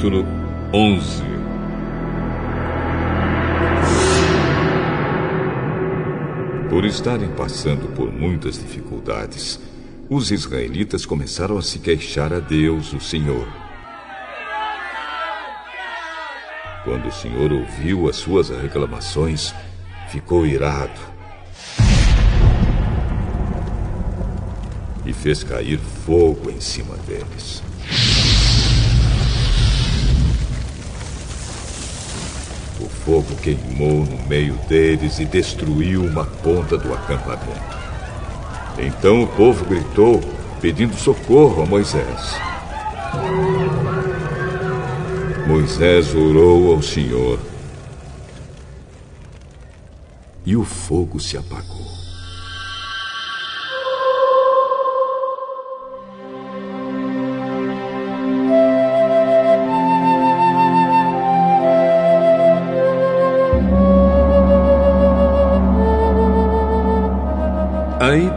Capítulo 11 Por estarem passando por muitas dificuldades, os israelitas começaram a se queixar a Deus, o Senhor. Quando o Senhor ouviu as suas reclamações, ficou irado e fez cair fogo em cima deles. Fogo queimou no meio deles e destruiu uma ponta do acampamento. Então o povo gritou, pedindo socorro a Moisés. Moisés orou ao Senhor e o fogo se apagou.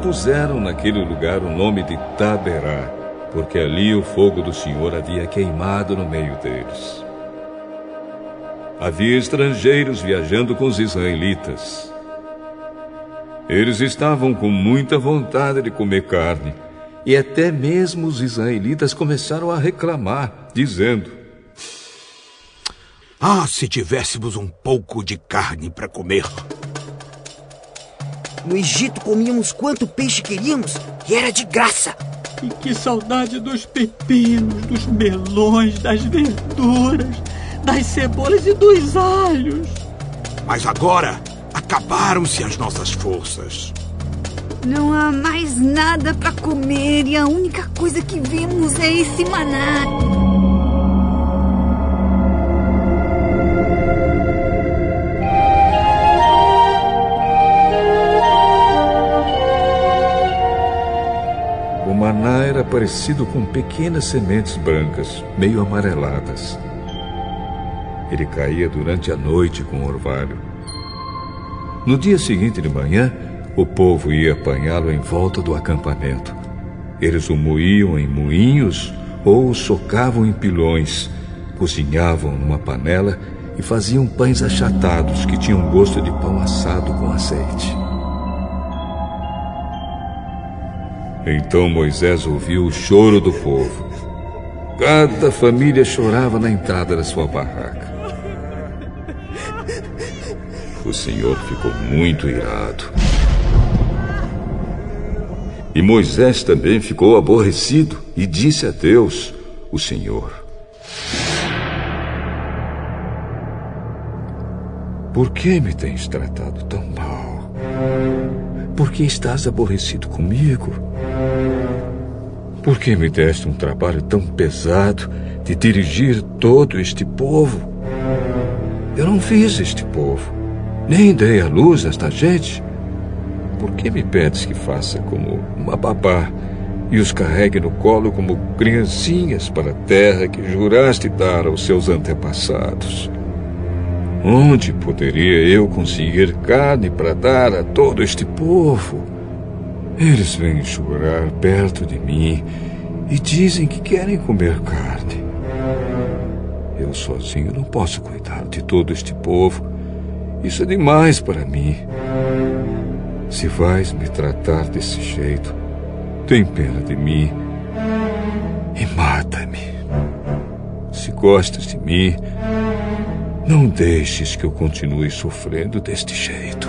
Puseram naquele lugar o nome de Taberá, porque ali o fogo do Senhor havia queimado no meio deles. Havia estrangeiros viajando com os israelitas. Eles estavam com muita vontade de comer carne, e até mesmo os israelitas começaram a reclamar, dizendo: Ah, se tivéssemos um pouco de carne para comer! No Egito comíamos quanto peixe queríamos e era de graça. E que saudade dos pepinos, dos melões, das verduras, das cebolas e dos alhos. Mas agora acabaram-se as nossas forças. Não há mais nada para comer e a única coisa que vemos é esse maná. Parecido com pequenas sementes brancas, meio amareladas. Ele caía durante a noite com orvalho. No dia seguinte de manhã, o povo ia apanhá-lo em volta do acampamento. Eles o moíam em moinhos ou o socavam em pilões, cozinhavam numa panela e faziam pães achatados que tinham gosto de pão assado com azeite. Então Moisés ouviu o choro do povo. Cada família chorava na entrada da sua barraca. O Senhor ficou muito irado. E Moisés também ficou aborrecido e disse a Deus, o Senhor: Por que me tens tratado tão mal? Por que estás aborrecido comigo? Por que me deste um trabalho tão pesado de dirigir todo este povo? Eu não fiz este povo, nem dei a luz esta gente. Por que me pedes que faça como uma babá e os carregue no colo como criancinhas para a terra que juraste dar aos seus antepassados? Onde poderia eu conseguir carne para dar a todo este povo? Eles vêm chorar perto de mim e dizem que querem comer carne. Eu sozinho não posso cuidar de todo este povo. Isso é demais para mim. Se vais me tratar desse jeito, tem pena de mim e mata-me. Se gostas de mim, não deixes que eu continue sofrendo deste jeito.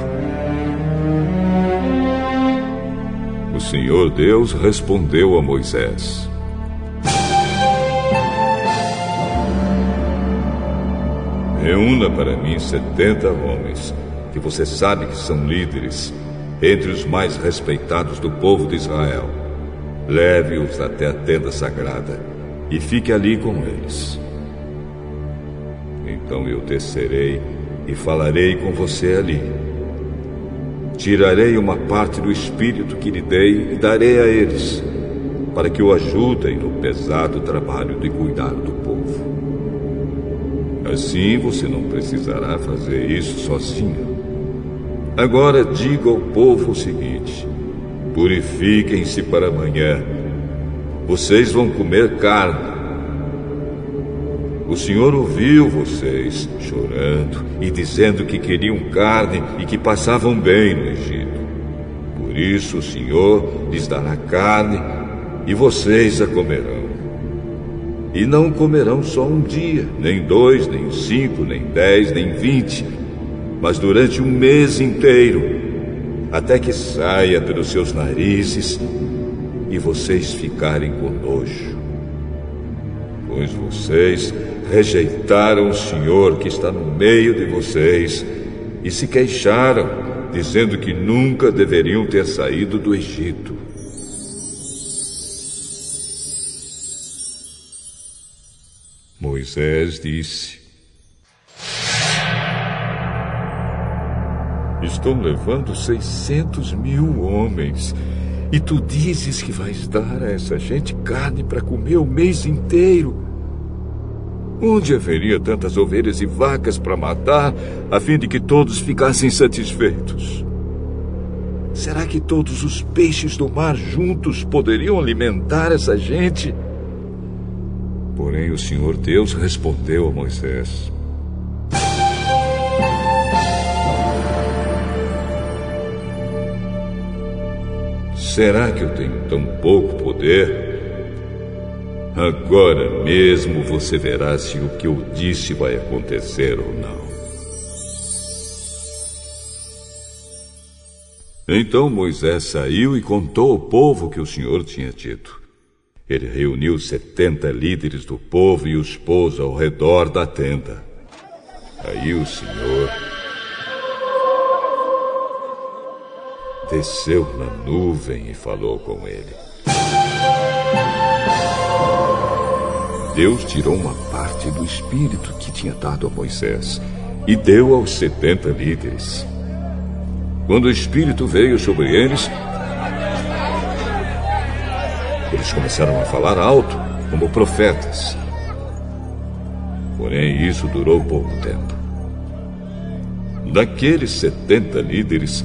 O Senhor Deus respondeu a Moisés: Reúna para mim setenta homens, que você sabe que são líderes, entre os mais respeitados do povo de Israel. Leve-os até a tenda sagrada e fique ali com eles. Então eu descerei e falarei com você ali. Tirarei uma parte do espírito que lhe dei e darei a eles, para que o ajudem no pesado trabalho de cuidar do povo. Assim você não precisará fazer isso sozinho. Agora diga ao povo o seguinte: purifiquem-se para amanhã. Vocês vão comer carne. O Senhor ouviu vocês chorando e dizendo que queriam carne e que passavam bem no Egito. Por isso o Senhor lhes dará carne e vocês a comerão. E não comerão só um dia, nem dois, nem cinco, nem dez, nem vinte, mas durante um mês inteiro, até que saia pelos seus narizes e vocês ficarem com nojo. Pois vocês rejeitaram o Senhor que está no meio de vocês e se queixaram, dizendo que nunca deveriam ter saído do Egito. Moisés disse: Estão levando seiscentos mil homens. E tu dizes que vais dar a essa gente carne para comer o mês inteiro. Onde haveria tantas ovelhas e vacas para matar, a fim de que todos ficassem satisfeitos? Será que todos os peixes do mar juntos poderiam alimentar essa gente? Porém, o Senhor Deus respondeu a Moisés: Será que eu tenho tão pouco poder? Agora mesmo você verá se o que eu disse vai acontecer ou não. Então Moisés saiu e contou ao povo que o Senhor tinha dito. Ele reuniu setenta líderes do povo e os pôs ao redor da tenda. Aí o Senhor desceu na nuvem e falou com ele. Deus tirou uma parte do espírito que tinha dado a Moisés e deu aos setenta líderes. Quando o espírito veio sobre eles, eles começaram a falar alto, como profetas. Porém, isso durou pouco tempo. Daqueles setenta líderes,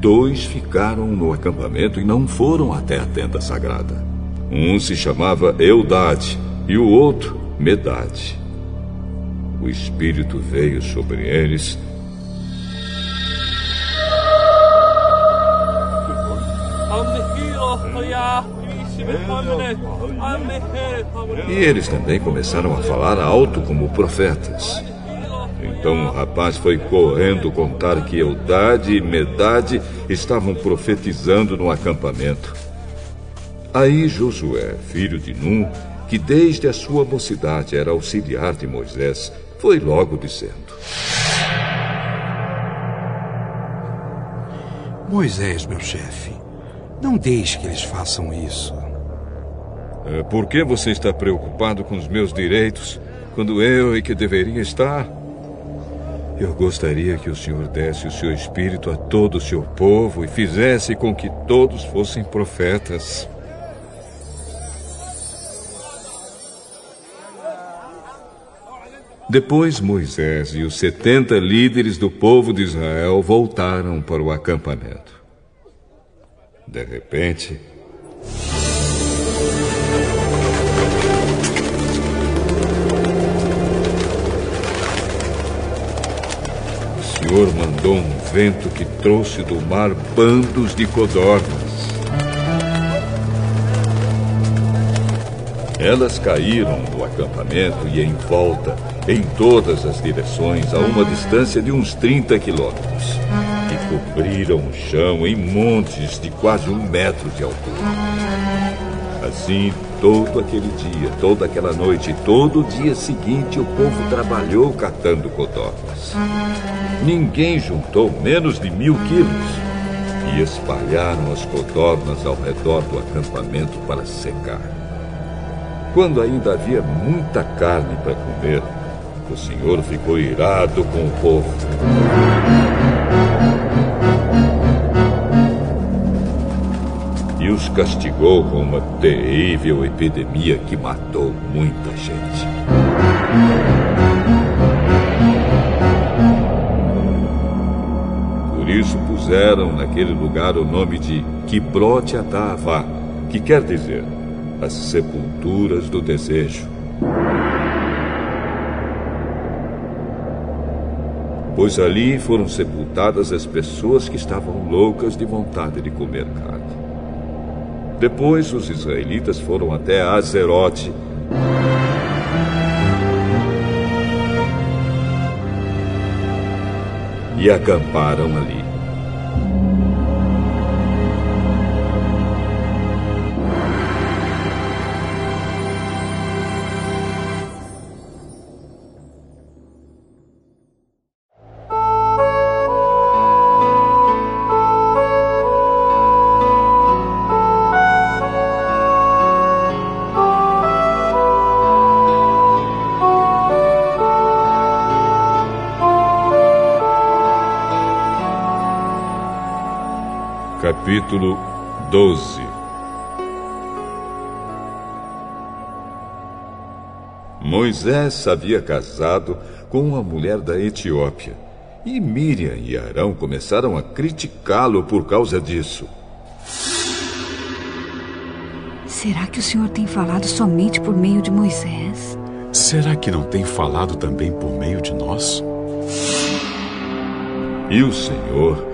dois ficaram no acampamento e não foram até a tenda sagrada. Um se chamava Eudade e o outro Medade. O Espírito veio sobre eles E eles também começaram a falar alto como profetas. Então o rapaz foi correndo contar que Eudade e Medade estavam profetizando no acampamento. Aí Josué, filho de Num, que desde a sua mocidade era auxiliar de Moisés, foi logo dizendo: Moisés, meu chefe, não deixe que eles façam isso. É, por que você está preocupado com os meus direitos quando eu e que deveria estar? Eu gostaria que o Senhor desse o seu espírito a todo o seu povo e fizesse com que todos fossem profetas. Depois Moisés e os setenta líderes do povo de Israel voltaram para o acampamento. De repente, Senhor mandou um vento que trouxe do mar bandos de codornas. Elas caíram no acampamento e em volta, em todas as direções, a uma distância de uns 30 quilômetros. E cobriram o chão em montes de quase um metro de altura. Assim, todo aquele dia, toda aquela noite, todo o dia seguinte, o povo trabalhou catando codornas. Ninguém juntou menos de mil quilos e espalharam as codornas ao redor do acampamento para secar. Quando ainda havia muita carne para comer, o Senhor ficou irado com o povo. e os castigou com uma terrível epidemia que matou muita gente. Por isso puseram naquele lugar o nome de Kibrote Atavá, que quer dizer as sepulturas do desejo. Pois ali foram sepultadas as pessoas que estavam loucas de vontade de comer carne. Depois os israelitas foram até Azerote. E acamparam ali. Capítulo 12 Moisés havia casado com uma mulher da Etiópia e Miriam e Arão começaram a criticá-lo por causa disso. Será que o senhor tem falado somente por meio de Moisés? Será que não tem falado também por meio de nós? E o Senhor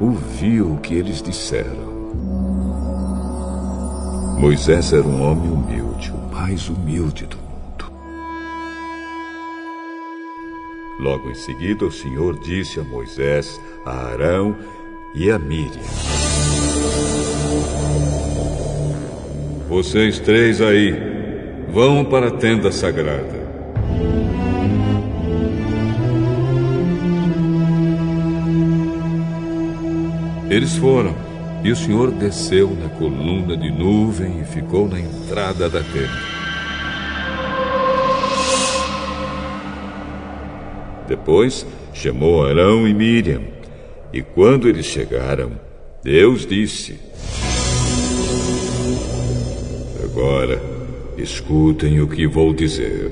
ouviu o que eles disseram. Moisés era um homem humilde, o mais humilde do mundo. Logo em seguida, o Senhor disse a Moisés, a Arão e a Miriam: Vocês três aí, vão para a tenda sagrada. Eles foram, e o Senhor desceu na coluna de nuvem e ficou na entrada da tenda. Depois chamou Arão e Miriam, e quando eles chegaram, Deus disse: Agora, escutem o que vou dizer.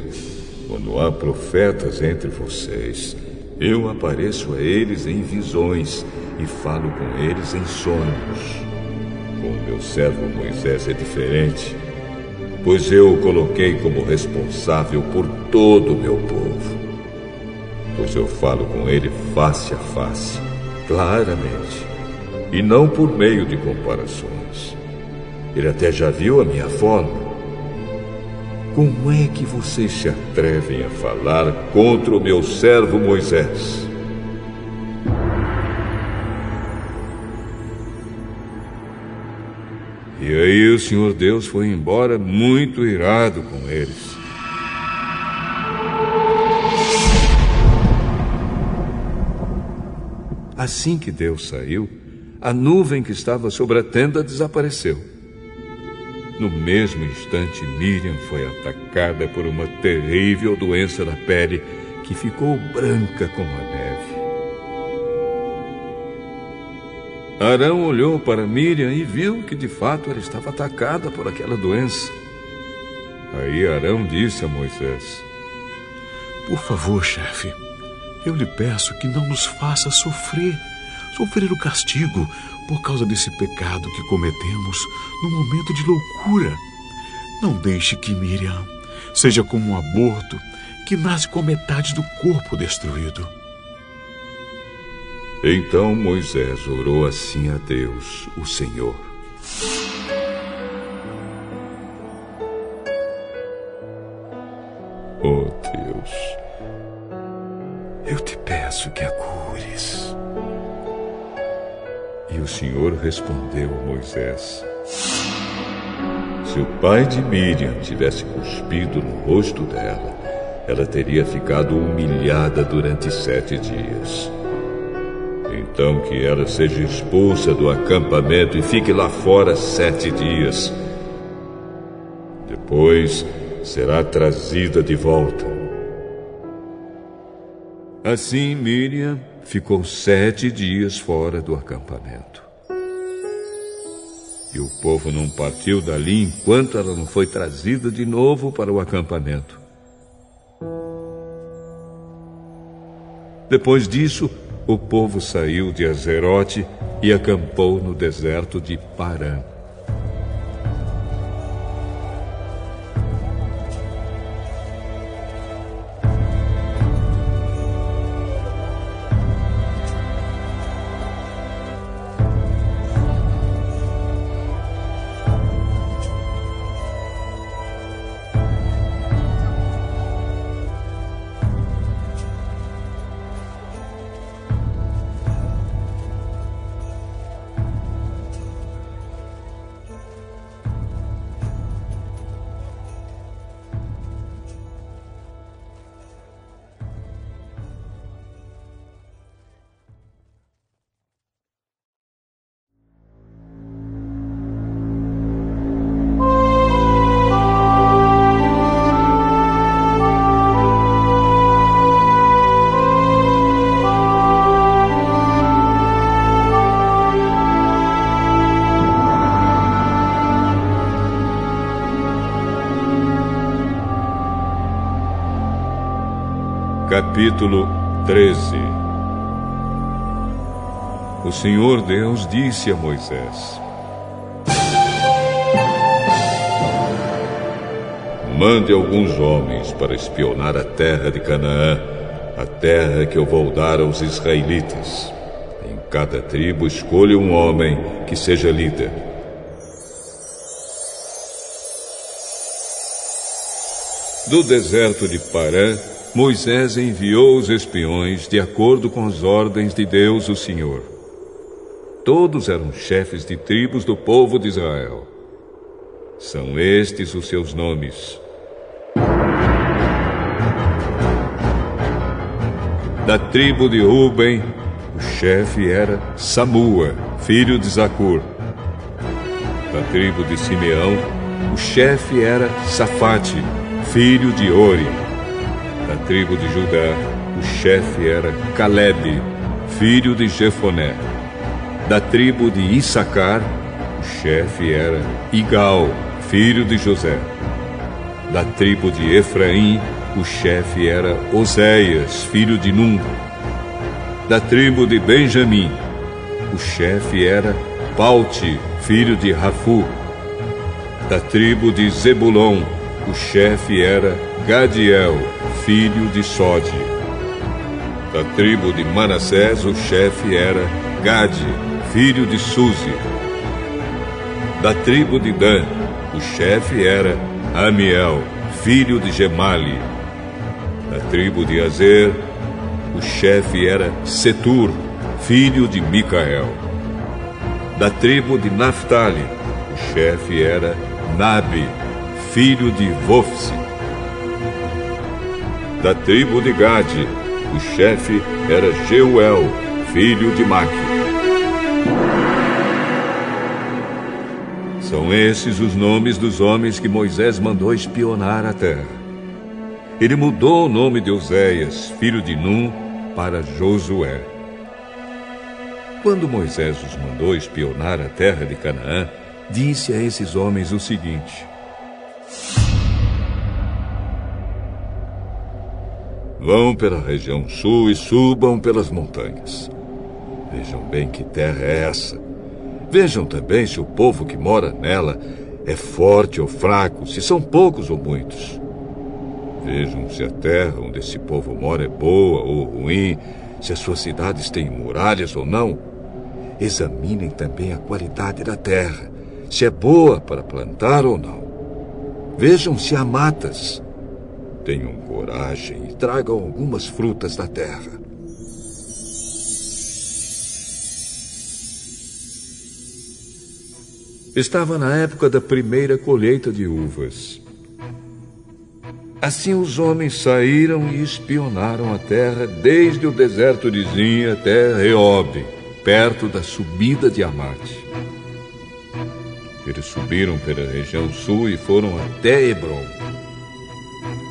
Quando há profetas entre vocês, eu apareço a eles em visões e falo com eles em sonhos. Com meu servo Moisés é diferente, pois eu o coloquei como responsável por todo o meu povo. Pois eu falo com ele face a face, claramente, e não por meio de comparações. Ele até já viu a minha forma. Como é que vocês se atrevem a falar contra o meu servo Moisés? E aí o Senhor Deus foi embora muito irado com eles. Assim que Deus saiu, a nuvem que estava sobre a tenda desapareceu. No mesmo instante, Miriam foi atacada por uma terrível doença da pele que ficou branca como a neve. Arão olhou para Miriam e viu que de fato ela estava atacada por aquela doença. Aí Arão disse a Moisés: Por favor, chefe, eu lhe peço que não nos faça sofrer, sofrer o castigo por causa desse pecado que cometemos no momento de loucura. Não deixe que Miriam seja como um aborto que nasce com metade do corpo destruído. Então Moisés orou assim a Deus, o Senhor. Oh Deus, eu te peço que a cures. E o Senhor respondeu a Moisés: Se o pai de Miriam tivesse cuspido no rosto dela, ela teria ficado humilhada durante sete dias. Então que ela seja expulsa do acampamento e fique lá fora sete dias. Depois será trazida de volta. Assim Miriam ficou sete dias fora do acampamento. E o povo não partiu dali enquanto ela não foi trazida de novo para o acampamento. Depois disso, o povo saiu de Azerote e acampou no deserto de Parã. Capítulo 13 O Senhor Deus disse a Moisés: Mande alguns homens para espionar a terra de Canaã, a terra que eu vou dar aos israelitas. Em cada tribo escolha um homem que seja líder. Do deserto de Parã, Moisés enviou os espiões de acordo com as ordens de Deus, o Senhor. Todos eram chefes de tribos do povo de Israel. São estes os seus nomes: Da tribo de Ruben, o chefe era Samua, filho de Zacur. Da tribo de Simeão, o chefe era Safate, filho de Ori. Da tribo de Judá, o chefe era Caleb, filho de Jefoné. Da tribo de Issacar, o chefe era Igal, filho de José. Da tribo de Efraim, o chefe era Oséias, filho de Num. Da tribo de Benjamim, o chefe era Paute, filho de Rafu. Da tribo de Zebulon, o chefe era Gadiel, filho de Sode. Da tribo de Manassés, o chefe era Gade, filho de Suzi. Da tribo de Dan, o chefe era Amiel, filho de Gemali. Da tribo de Azer, o chefe era Setur, filho de Micael. Da tribo de Naphtali, o chefe era Nabi, filho de Vofsi. Da tribo de Gade, o chefe era Jeuel, filho de Maque. São esses os nomes dos homens que Moisés mandou espionar a terra. Ele mudou o nome de Oséias, filho de Num, para Josué. Quando Moisés os mandou espionar a terra de Canaã, disse a esses homens o seguinte: Vão pela região sul e subam pelas montanhas. Vejam bem que terra é essa. Vejam também se o povo que mora nela é forte ou fraco, se são poucos ou muitos. Vejam se a terra onde esse povo mora é boa ou ruim, se as suas cidades têm muralhas ou não. Examinem também a qualidade da terra, se é boa para plantar ou não. Vejam se há matas. Tenham coragem e tragam algumas frutas da terra. Estava na época da primeira colheita de uvas. Assim os homens saíram e espionaram a terra desde o deserto de Zin até Reob, perto da subida de Amate. Eles subiram pela região sul e foram até Hebron.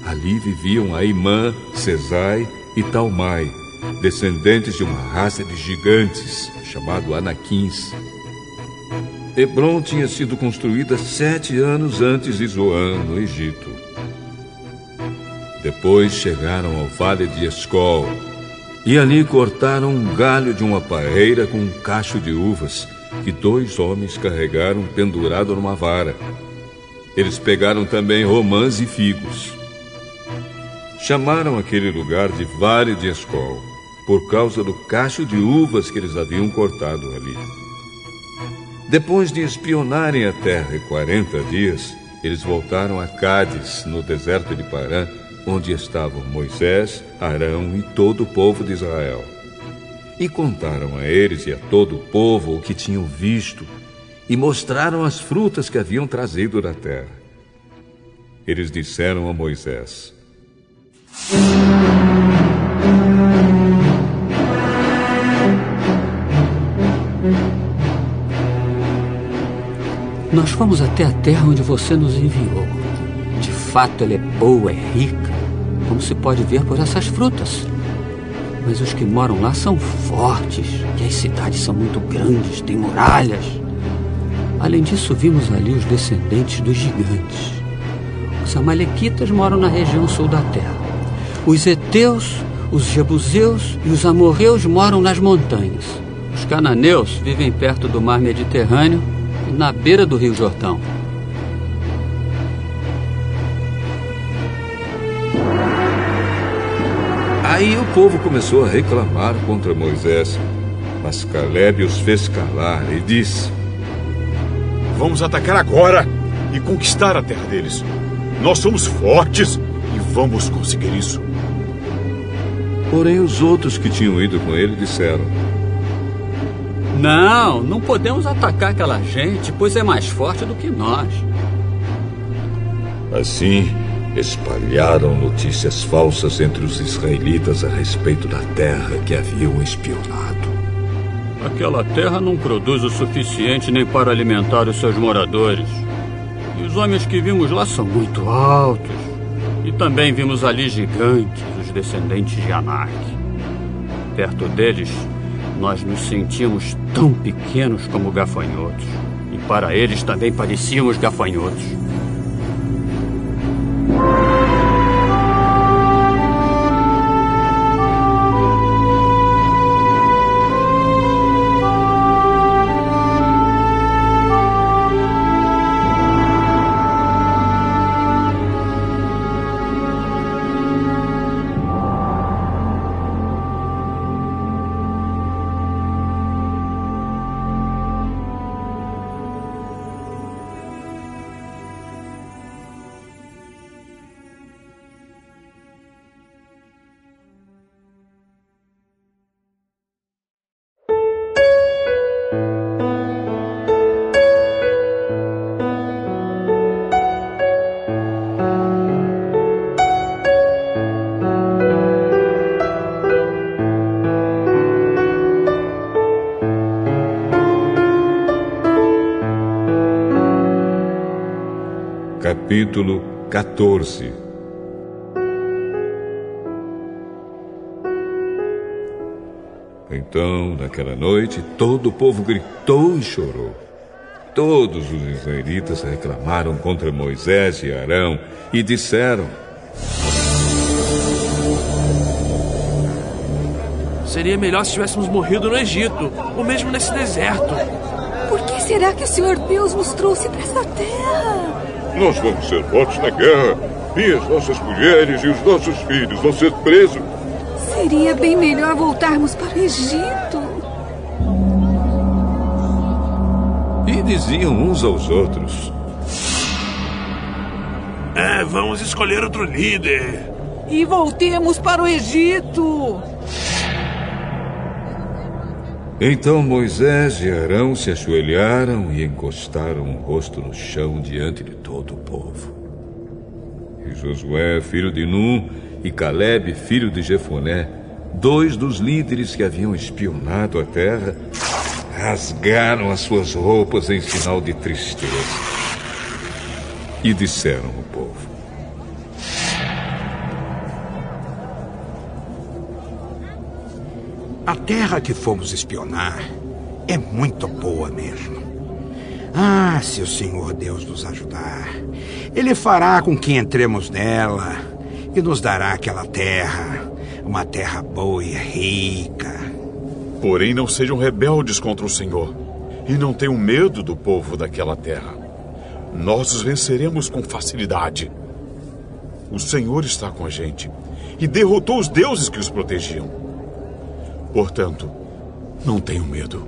Ali viviam Aimã, Cesai e Talmai, descendentes de uma raça de gigantes, chamado Anaquins. Hebron tinha sido construída sete anos antes de Zoan, no Egito. Depois chegaram ao vale de Escol e ali cortaram um galho de uma parreira com um cacho de uvas que dois homens carregaram pendurado numa vara. Eles pegaram também romãs e figos. Chamaram aquele lugar de Vale de Escol, por causa do cacho de uvas que eles haviam cortado ali. Depois de espionarem a terra quarenta dias, eles voltaram a Cádiz, no deserto de Parã, onde estavam Moisés, Arão e todo o povo de Israel. E contaram a eles e a todo o povo o que tinham visto, e mostraram as frutas que haviam trazido da terra. Eles disseram a Moisés: Nós fomos até a terra onde você nos enviou. De fato, ela é boa, é rica, como se pode ver por essas frutas. Mas os que moram lá são fortes e as cidades são muito grandes, têm muralhas. Além disso, vimos ali os descendentes dos gigantes. Os amalequitas moram na região sul da terra. Os heteus, Os jebuseus e os amorreus moram nas montanhas. Os cananeus vivem perto do mar Mediterrâneo e na beira do rio Jordão. Aí o povo começou a reclamar contra Moisés. Mas Caleb os fez calar e disse: Vamos atacar agora e conquistar a terra deles. Nós somos fortes e vamos conseguir isso. Porém, os outros que tinham ido com ele disseram: Não, não podemos atacar aquela gente, pois é mais forte do que nós. Assim, espalharam notícias falsas entre os israelitas a respeito da terra que haviam espionado. Aquela terra não produz o suficiente nem para alimentar os seus moradores. E os homens que vimos lá são muito altos. E também vimos ali gigantes, descendentes de Anak. Perto deles, nós nos sentimos tão pequenos como gafanhotos. E para eles também parecíamos gafanhotos. Capítulo 14 Então, naquela noite, todo o povo gritou e chorou. Todos os israelitas reclamaram contra Moisés e Arão e disseram: Seria melhor se tivéssemos morrido no Egito, ou mesmo nesse deserto. Por que será que o Senhor Deus nos trouxe para essa terra? Nós vamos ser mortos na guerra. E as nossas mulheres e os nossos filhos vão ser presos. Seria bem melhor voltarmos para o Egito. E diziam uns aos outros: É, vamos escolher outro líder. E voltemos para o Egito. Então Moisés e Arão se ajoelharam e encostaram o rosto no chão diante de todo o povo. E Josué, filho de Num, e Caleb, filho de Jefoné, dois dos líderes que haviam espionado a terra, rasgaram as suas roupas em sinal de tristeza. E disseram ao povo: A terra que fomos espionar é muito boa mesmo. Ah, se o Senhor Deus nos ajudar, Ele fará com que entremos nela e nos dará aquela terra, uma terra boa e rica. Porém, não sejam rebeldes contra o Senhor e não tenham medo do povo daquela terra. Nós os venceremos com facilidade. O Senhor está com a gente e derrotou os deuses que os protegiam. Portanto, não tenham medo.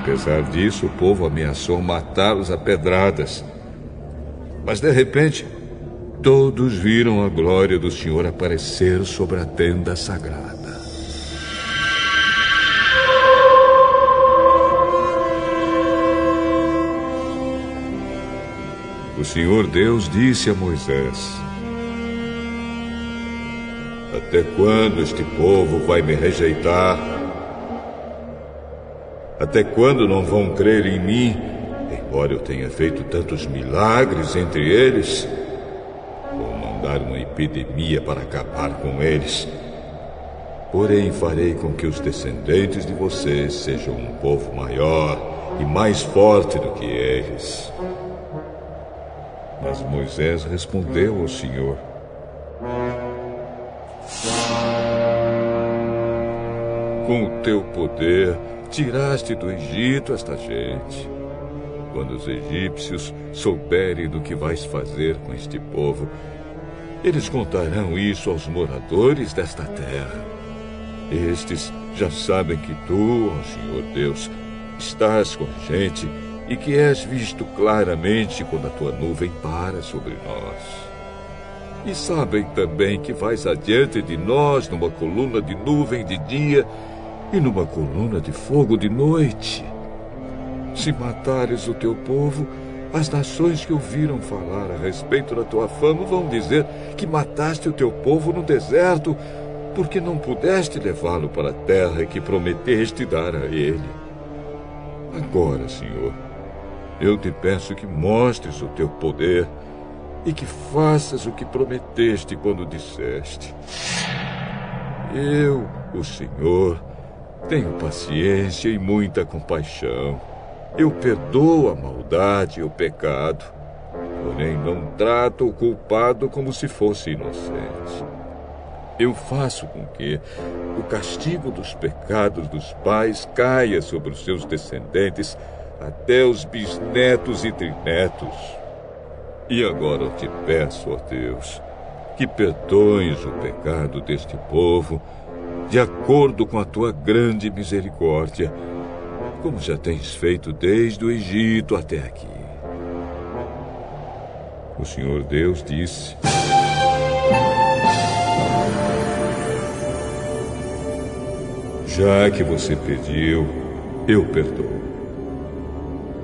Apesar disso, o povo ameaçou matá-los a pedradas. Mas de repente, todos viram a glória do Senhor aparecer sobre a tenda sagrada. O Senhor Deus disse a Moisés: Até quando este povo vai me rejeitar? Até quando não vão crer em mim, embora eu tenha feito tantos milagres entre eles? Vou mandar uma epidemia para acabar com eles. Porém, farei com que os descendentes de vocês sejam um povo maior e mais forte do que eles. Mas Moisés respondeu ao Senhor: com o teu poder, tiraste do Egito esta gente. Quando os egípcios souberem do que vais fazer com este povo, eles contarão isso aos moradores desta terra. Estes já sabem que tu, ó Senhor Deus, estás com a gente e que és visto claramente quando a tua nuvem para sobre nós. E sabem também que vais adiante de nós numa coluna de nuvem de dia e numa coluna de fogo de noite. Se matares o teu povo, as nações que ouviram falar a respeito da tua fama vão dizer que mataste o teu povo no deserto, porque não pudeste levá-lo para a terra que prometeste dar a ele. Agora, Senhor, eu te peço que mostres o teu poder e que faças o que prometeste quando disseste: Eu, o Senhor, tenho paciência e muita compaixão. Eu perdoo a maldade e o pecado, porém não trato o culpado como se fosse inocente. Eu faço com que o castigo dos pecados dos pais caia sobre os seus descendentes até os bisnetos e trinetos. E agora eu te peço, ó Deus, que perdoes o pecado deste povo de acordo com a tua grande misericórdia, como já tens feito desde o Egito até aqui. O Senhor Deus disse: Já que você pediu, eu perdoo.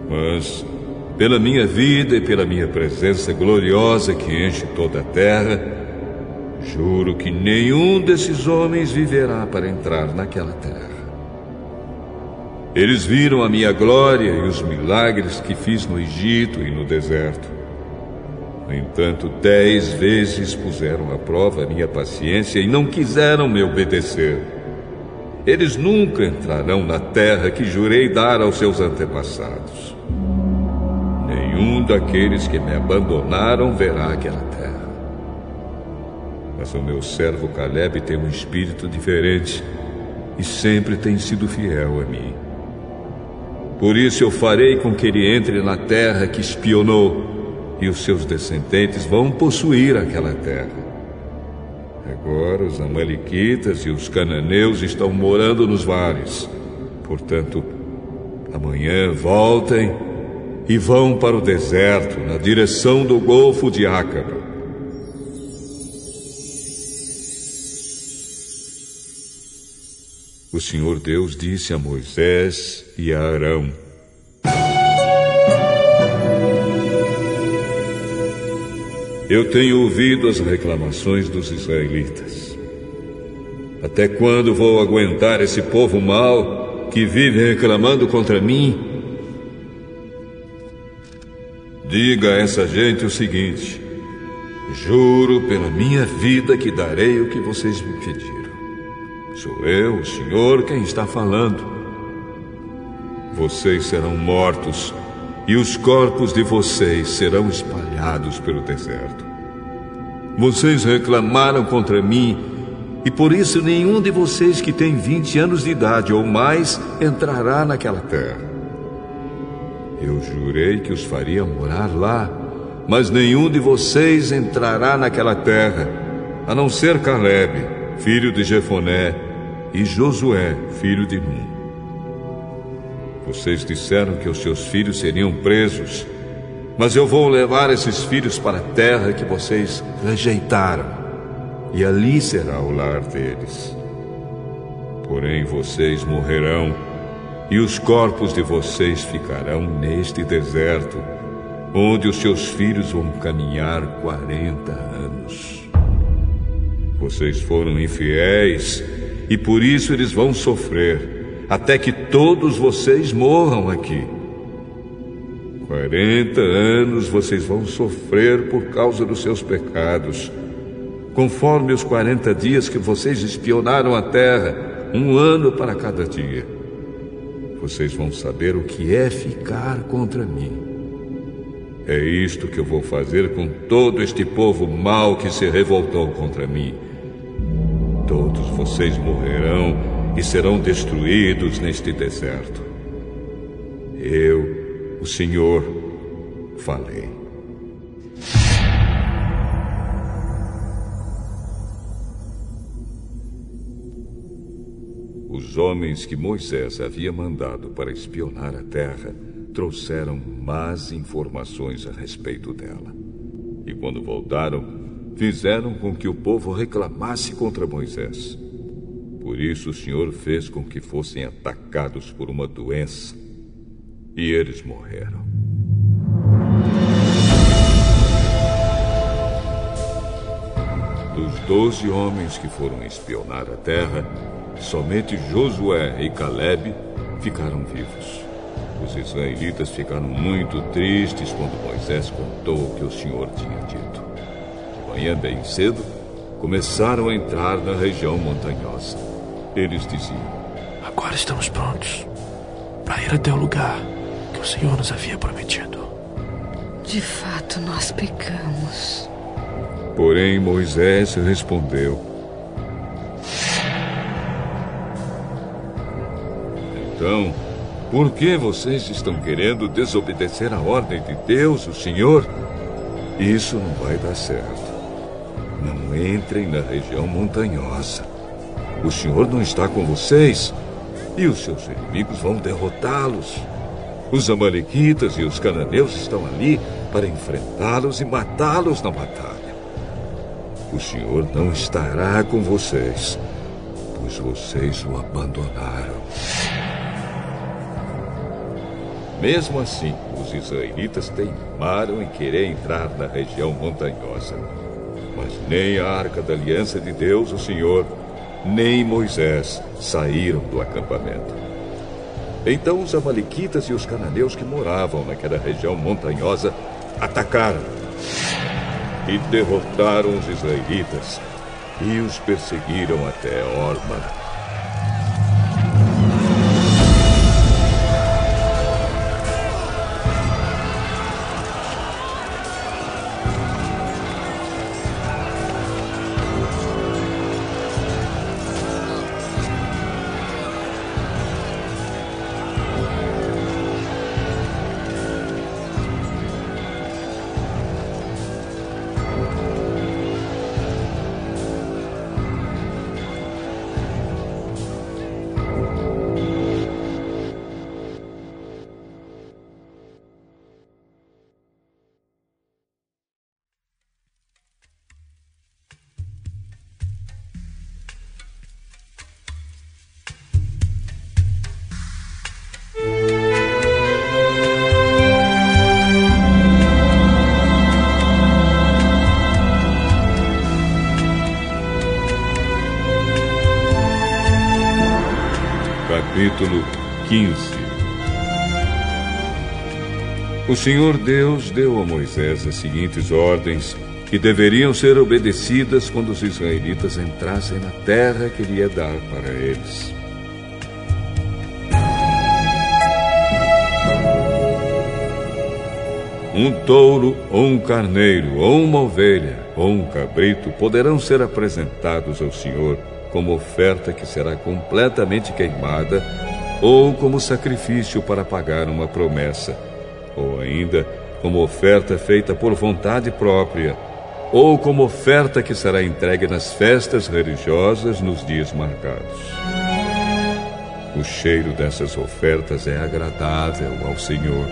Mas, pela minha vida e pela minha presença gloriosa que enche toda a terra, Juro que nenhum desses homens viverá para entrar naquela terra. Eles viram a minha glória e os milagres que fiz no Egito e no deserto. No entanto, dez vezes puseram à prova a minha paciência e não quiseram me obedecer. Eles nunca entrarão na terra que jurei dar aos seus antepassados. Nenhum daqueles que me abandonaram verá aquela terra. Mas o meu servo Caleb tem um espírito diferente e sempre tem sido fiel a mim. Por isso eu farei com que ele entre na terra que espionou, e os seus descendentes vão possuir aquela terra. Agora os Amalequitas e os cananeus estão morando nos vales. Portanto, amanhã voltem e vão para o deserto, na direção do Golfo de Acaba. o Senhor Deus disse a Moisés e a Arão: Eu tenho ouvido as reclamações dos israelitas. Até quando vou aguentar esse povo mau que vive reclamando contra mim? Diga a essa gente o seguinte: Juro pela minha vida que darei o que vocês me pediram. Sou eu, o Senhor, quem está falando. Vocês serão mortos e os corpos de vocês serão espalhados pelo deserto. Vocês reclamaram contra mim e por isso nenhum de vocês que tem 20 anos de idade ou mais entrará naquela terra. Eu jurei que os faria morar lá, mas nenhum de vocês entrará naquela terra, a não ser Caleb, filho de Jefoné, e Josué, filho de Num. Vocês disseram que os seus filhos seriam presos, mas eu vou levar esses filhos para a terra que vocês rejeitaram, e ali será o lar deles. Porém, vocês morrerão, e os corpos de vocês ficarão neste deserto, onde os seus filhos vão caminhar 40 anos. Vocês foram infiéis e por isso eles vão sofrer, até que todos vocês morram aqui. Quarenta anos vocês vão sofrer por causa dos seus pecados, conforme os quarenta dias que vocês espionaram a terra, um ano para cada dia. Vocês vão saber o que é ficar contra mim. É isto que eu vou fazer com todo este povo mau que se revoltou contra mim Todos vocês morrerão e serão destruídos neste deserto. Eu, o Senhor, falei. Os homens que Moisés havia mandado para espionar a terra trouxeram más informações a respeito dela. E quando voltaram, fizeram com que o povo reclamasse contra Moisés. Por isso o Senhor fez com que fossem atacados por uma doença e eles morreram. Dos doze homens que foram espionar a terra, somente Josué e Caleb ficaram vivos. Os israelitas ficaram muito tristes quando Moisés contou o que o Senhor tinha dito. De manhã bem cedo, começaram a entrar na região montanhosa. Eles diziam: Agora estamos prontos para ir até o lugar que o Senhor nos havia prometido. De fato, nós pecamos. Porém, Moisés respondeu: Então, por que vocês estão querendo desobedecer a ordem de Deus, o Senhor? Isso não vai dar certo. Não entrem na região montanhosa. O Senhor não está com vocês e os seus inimigos vão derrotá-los. Os Amalequitas e os cananeus estão ali para enfrentá-los e matá-los na batalha. O Senhor não estará com vocês, pois vocês o abandonaram. Mesmo assim, os israelitas teimaram em querer entrar na região montanhosa. Mas nem a arca da aliança de Deus, o Senhor, nem Moisés saíram do acampamento. Então os amalequitas e os cananeus que moravam naquela região montanhosa atacaram e derrotaram os israelitas e os perseguiram até Orma. Senhor Deus deu a Moisés as seguintes ordens que deveriam ser obedecidas quando os israelitas entrassem na terra que ele ia dar para eles. Um touro, ou um carneiro, ou uma ovelha, ou um cabrito poderão ser apresentados ao Senhor como oferta que será completamente queimada, ou como sacrifício para pagar uma promessa, ou ainda como oferta feita por vontade própria, ou como oferta que será entregue nas festas religiosas nos dias marcados. O cheiro dessas ofertas é agradável ao Senhor.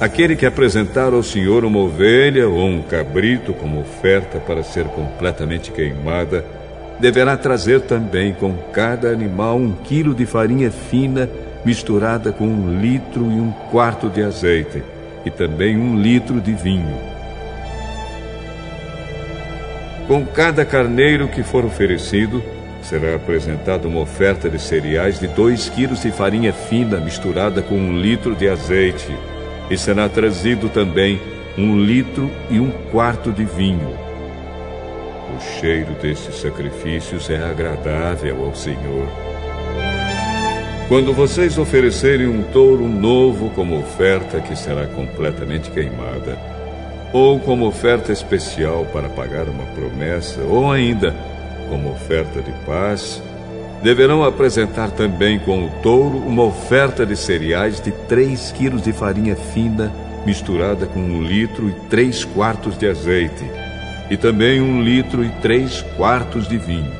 Aquele que apresentar ao Senhor uma ovelha ou um cabrito como oferta para ser completamente queimada, deverá trazer também com cada animal um quilo de farinha fina misturada com um litro e um quarto de azeite, e também um litro de vinho. Com cada carneiro que for oferecido, será apresentada uma oferta de cereais de dois quilos de farinha fina misturada com um litro de azeite e será trazido também um litro e um quarto de vinho. O cheiro destes sacrifícios é agradável ao Senhor. Quando vocês oferecerem um touro novo como oferta que será completamente queimada, ou como oferta especial para pagar uma promessa, ou ainda como oferta de paz, deverão apresentar também com o touro uma oferta de cereais de três quilos de farinha fina misturada com um litro e três quartos de azeite, e também um litro e três quartos de vinho.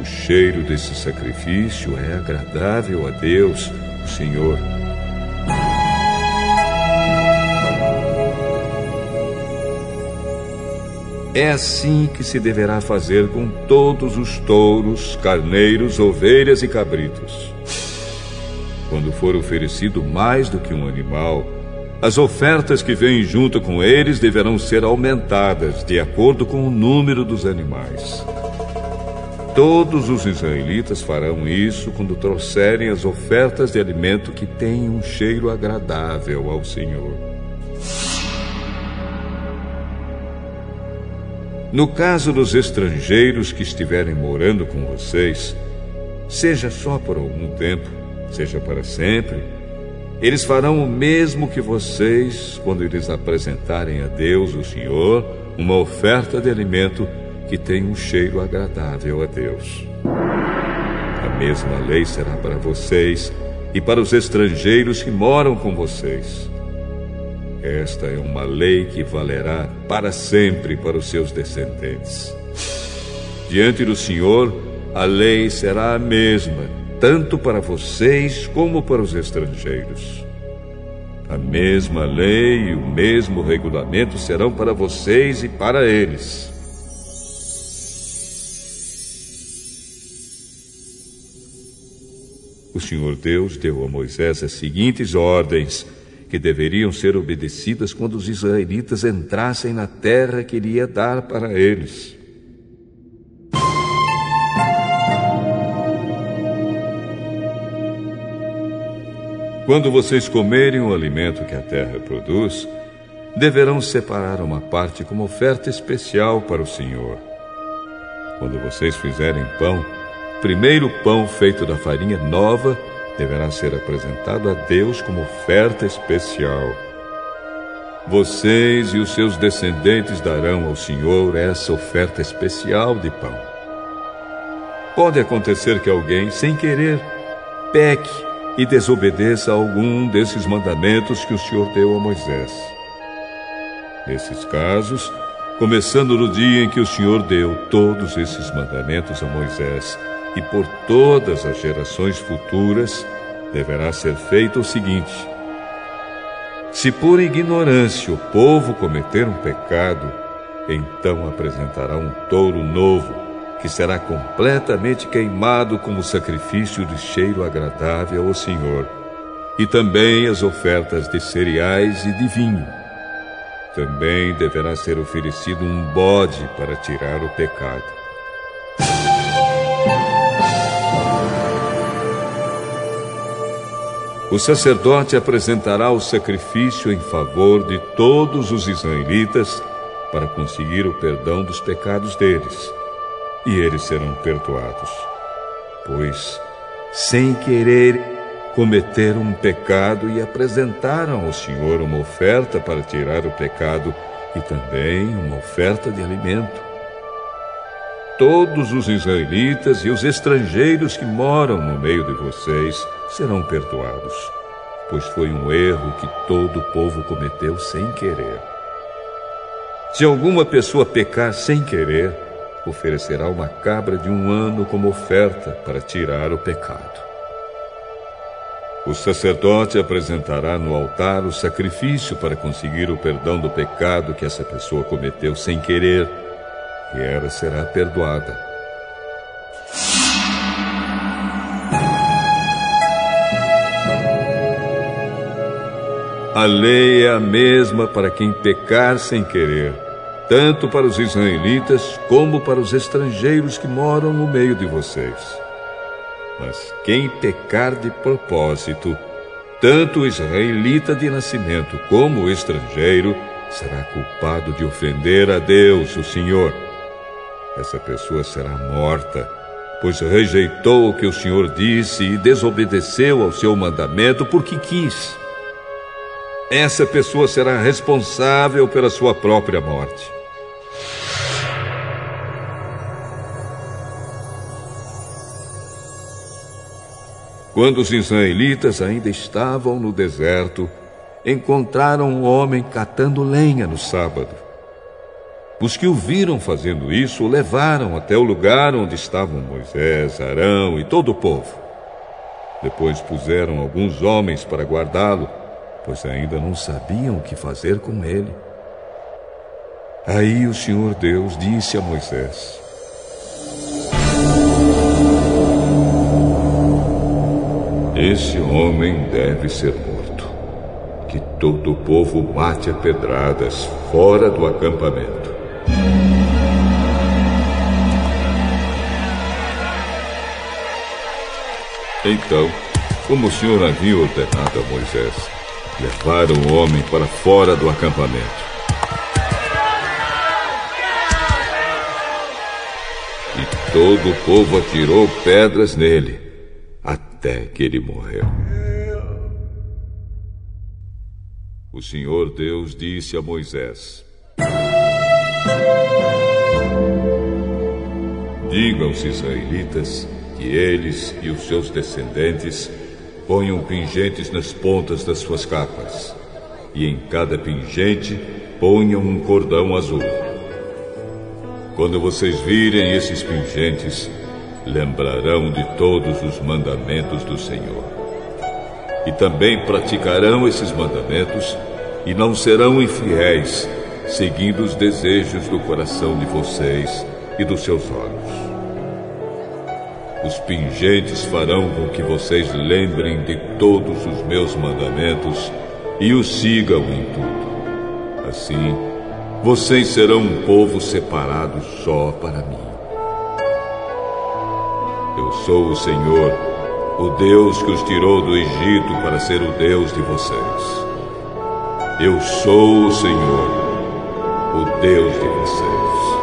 O cheiro desse sacrifício é agradável a Deus, o Senhor. É assim que se deverá fazer com todos os touros, carneiros, ovelhas e cabritos. Quando for oferecido mais do que um animal, as ofertas que vêm junto com eles deverão ser aumentadas de acordo com o número dos animais. Todos os israelitas farão isso quando trouxerem as ofertas de alimento que têm um cheiro agradável ao Senhor. No caso dos estrangeiros que estiverem morando com vocês, seja só por algum tempo, seja para sempre, eles farão o mesmo que vocês quando eles apresentarem a Deus, o Senhor, uma oferta de alimento que tem um cheiro agradável a Deus. A mesma lei será para vocês e para os estrangeiros que moram com vocês. Esta é uma lei que valerá para sempre para os seus descendentes. Diante do Senhor, a lei será a mesma, tanto para vocês como para os estrangeiros. A mesma lei e o mesmo regulamento serão para vocês e para eles. O Senhor Deus deu a Moisés as seguintes ordens que deveriam ser obedecidas quando os israelitas entrassem na terra que iria dar para eles. Quando vocês comerem o alimento que a terra produz, deverão separar uma parte como oferta especial para o Senhor. Quando vocês fizerem pão, primeiro pão feito da farinha nova deverá ser apresentado a Deus como oferta especial. Vocês e os seus descendentes darão ao Senhor essa oferta especial de pão. Pode acontecer que alguém, sem querer, peque e desobedeça a algum desses mandamentos que o Senhor deu a Moisés. Nesses casos, começando no dia em que o Senhor deu todos esses mandamentos a Moisés, e por todas as gerações futuras deverá ser feito o seguinte: se por ignorância o povo cometer um pecado, então apresentará um touro novo, que será completamente queimado como sacrifício de cheiro agradável ao Senhor, e também as ofertas de cereais e de vinho. Também deverá ser oferecido um bode para tirar o pecado. o sacerdote apresentará o sacrifício em favor de todos os israelitas para conseguir o perdão dos pecados deles, e eles serão perdoados. Pois, sem querer, cometeram um pecado e apresentaram ao Senhor uma oferta para tirar o pecado e também uma oferta de alimento. Todos os israelitas e os estrangeiros que moram no meio de vocês serão perdoados, pois foi um erro que todo o povo cometeu sem querer. Se alguma pessoa pecar sem querer, oferecerá uma cabra de um ano como oferta para tirar o pecado. O sacerdote apresentará no altar o sacrifício para conseguir o perdão do pecado que essa pessoa cometeu sem querer, e ela será perdoada. A lei é a mesma para quem pecar sem querer, tanto para os israelitas como para os estrangeiros que moram no meio de vocês. Mas quem pecar de propósito, tanto o israelita de nascimento como o estrangeiro, será culpado de ofender a Deus, o Senhor. Essa pessoa será morta, pois rejeitou o que o Senhor disse e desobedeceu ao seu mandamento porque quis. Essa pessoa será responsável pela sua própria morte. Quando os israelitas ainda estavam no deserto, encontraram um homem catando lenha no sábado. Os que o viram fazendo isso o levaram até o lugar onde estavam Moisés, Arão e todo o povo. Depois puseram alguns homens para guardá-lo, pois ainda não sabiam o que fazer com ele. Aí o Senhor Deus disse a Moisés: Esse homem deve ser morto. Que todo o povo mate a pedradas fora do acampamento. Então, como o Senhor havia ordenado a Moisés, levaram o homem para fora do acampamento. E todo o povo atirou pedras nele, até que ele morreu. O Senhor Deus disse a Moisés: Diga aos israelitas que eles e os seus descendentes ponham pingentes nas pontas das suas capas, e em cada pingente ponham um cordão azul. Quando vocês virem esses pingentes, lembrarão de todos os mandamentos do Senhor. E também praticarão esses mandamentos e não serão infiéis seguindo os desejos do coração de vocês e dos seus olhos. Os pingentes farão com que vocês lembrem de todos os meus mandamentos e os sigam em tudo. Assim, vocês serão um povo separado só para mim. Eu sou o Senhor, o Deus que os tirou do Egito para ser o Deus de vocês. Eu sou o Senhor o Deus de vocês.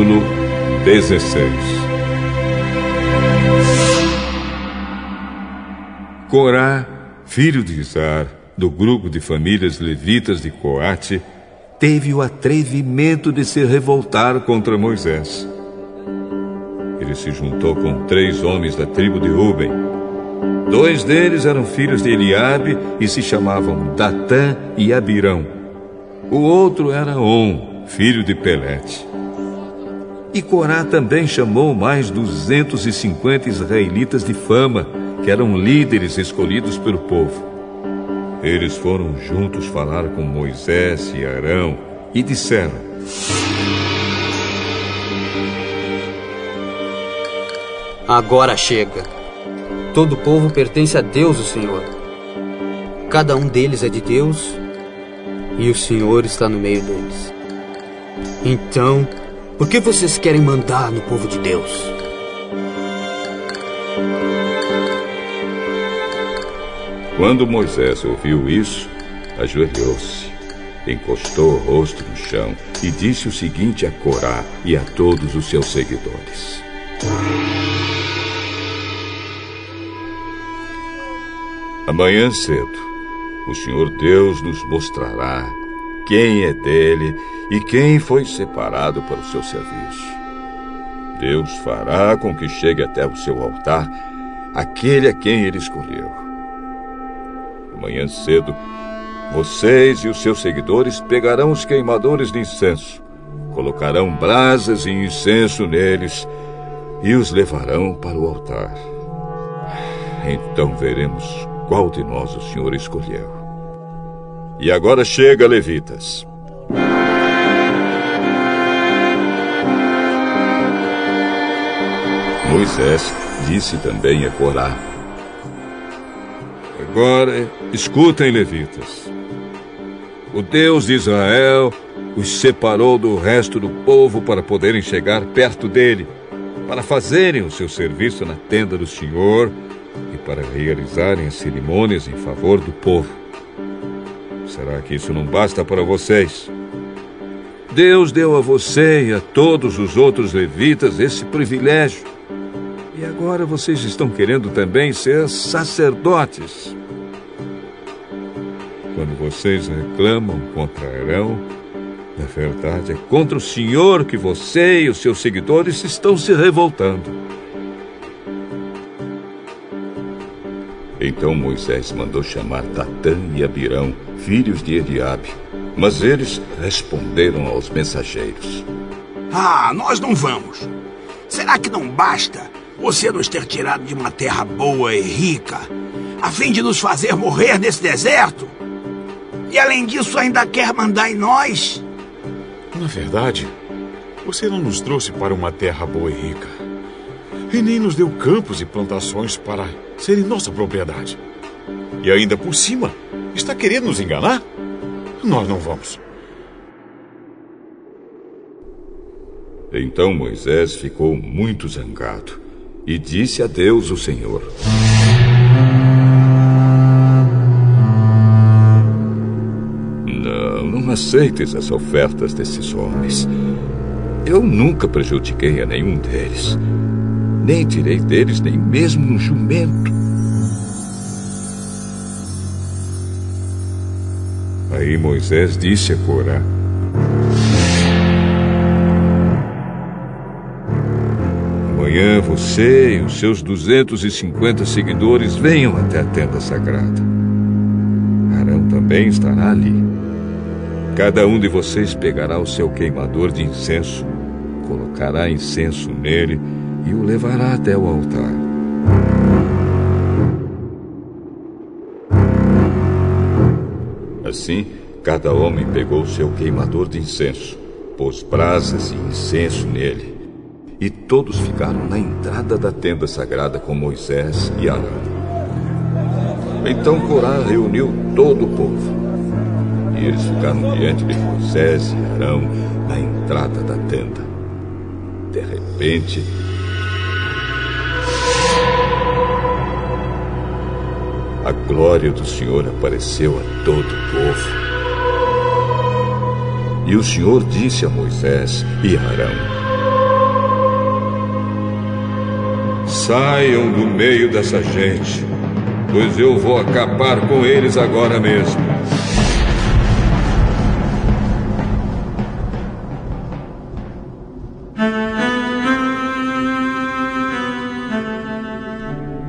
Capítulo 16 Corá, filho de Izar, do grupo de famílias levitas de Coate, teve o atrevimento de se revoltar contra Moisés. Ele se juntou com três homens da tribo de Ruben. Dois deles eram filhos de Eliabe e se chamavam Datã e Abirão. O outro era On, filho de Pelete. E Corá também chamou mais 250 israelitas de fama, que eram líderes escolhidos pelo povo. Eles foram juntos falar com Moisés e Arão e disseram: Agora chega. Todo o povo pertence a Deus, o Senhor. Cada um deles é de Deus e o Senhor está no meio deles. Então, por que vocês querem mandar no povo de Deus? Quando Moisés ouviu isso, ajoelhou-se, encostou o rosto no chão e disse o seguinte a Corá e a todos os seus seguidores: Amanhã cedo, o Senhor Deus nos mostrará quem é dele e quem foi separado para o seu serviço. Deus fará com que chegue até o seu altar aquele a quem ele escolheu. Amanhã cedo, vocês e os seus seguidores pegarão os queimadores de incenso, colocarão brasas e incenso neles e os levarão para o altar. Então veremos qual de nós o Senhor escolheu. E agora chega, levitas. Moisés disse também a Corá: Agora escutem, levitas. O Deus de Israel os separou do resto do povo para poderem chegar perto dele, para fazerem o seu serviço na tenda do Senhor e para realizarem as cerimônias em favor do povo. Será que isso não basta para vocês? Deus deu a você e a todos os outros levitas esse privilégio. E agora vocês estão querendo também ser sacerdotes. Quando vocês reclamam contra Arão, na verdade é contra o Senhor que você e os seus seguidores estão se revoltando. Então Moisés mandou chamar Datã e Abirão, filhos de Eliabe. Mas eles responderam aos mensageiros: Ah, nós não vamos. Será que não basta você nos ter tirado de uma terra boa e rica, a fim de nos fazer morrer nesse deserto? E além disso, ainda quer mandar em nós? Na verdade, você não nos trouxe para uma terra boa e rica. E nem nos deu campos e plantações para serem nossa propriedade. E ainda por cima, está querendo nos enganar? Nós não vamos. Então Moisés ficou muito zangado e disse a Deus, o Senhor: Não, não aceites as ofertas desses homens. Eu nunca prejudiquei a nenhum deles. Nem tirei deles nem mesmo um jumento. Aí Moisés disse a Corá: você e os seus 250 seguidores venham até a tenda sagrada. Arão também estará ali. Cada um de vocês pegará o seu queimador de incenso, colocará incenso nele e o levará até o altar. Assim, cada homem pegou seu queimador de incenso, pôs brasas e incenso nele, e todos ficaram na entrada da tenda sagrada com Moisés e Arão. Então Corá reuniu todo o povo. E eles ficaram diante de Moisés e Arão na entrada da tenda. De repente, a glória do Senhor apareceu a todo o povo. E o Senhor disse a Moisés e a Arão: Saiam do meio dessa gente, pois eu vou acabar com eles agora mesmo.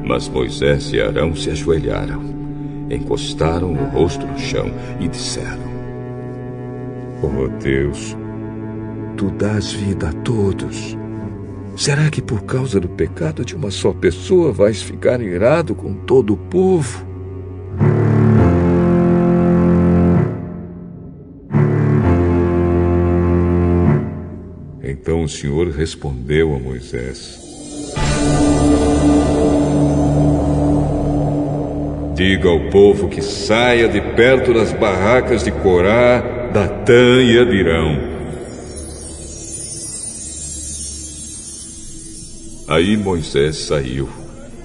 Mas Moisés e Arão se ajoelharam, encostaram o rosto no chão e disseram: Oh Deus, tu dás vida a todos. Será que por causa do pecado de uma só pessoa vais ficar irado com todo o povo? Então o Senhor respondeu a Moisés: Diga ao povo que saia de perto das barracas de Corá, Datã e Abirão. Aí Moisés saiu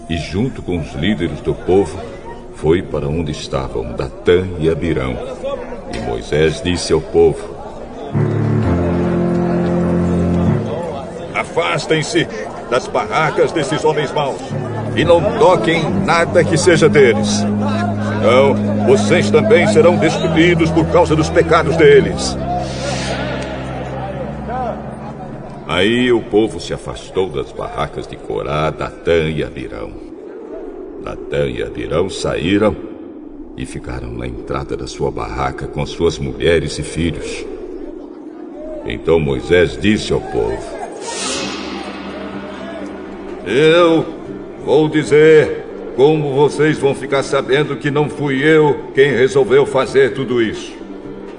e, junto com os líderes do povo, foi para onde estavam Datã e Abirão. E Moisés disse ao povo: Afastem-se das barracas desses homens maus e não toquem nada que seja deles. Senão, vocês também serão destruídos por causa dos pecados deles. Aí o povo se afastou das barracas de Corá, Datã e Abirão. Datã e Abirão saíram e ficaram na entrada da sua barraca com suas mulheres e filhos. Então Moisés disse ao povo: Eu vou dizer como vocês vão ficar sabendo que não fui eu quem resolveu fazer tudo isso.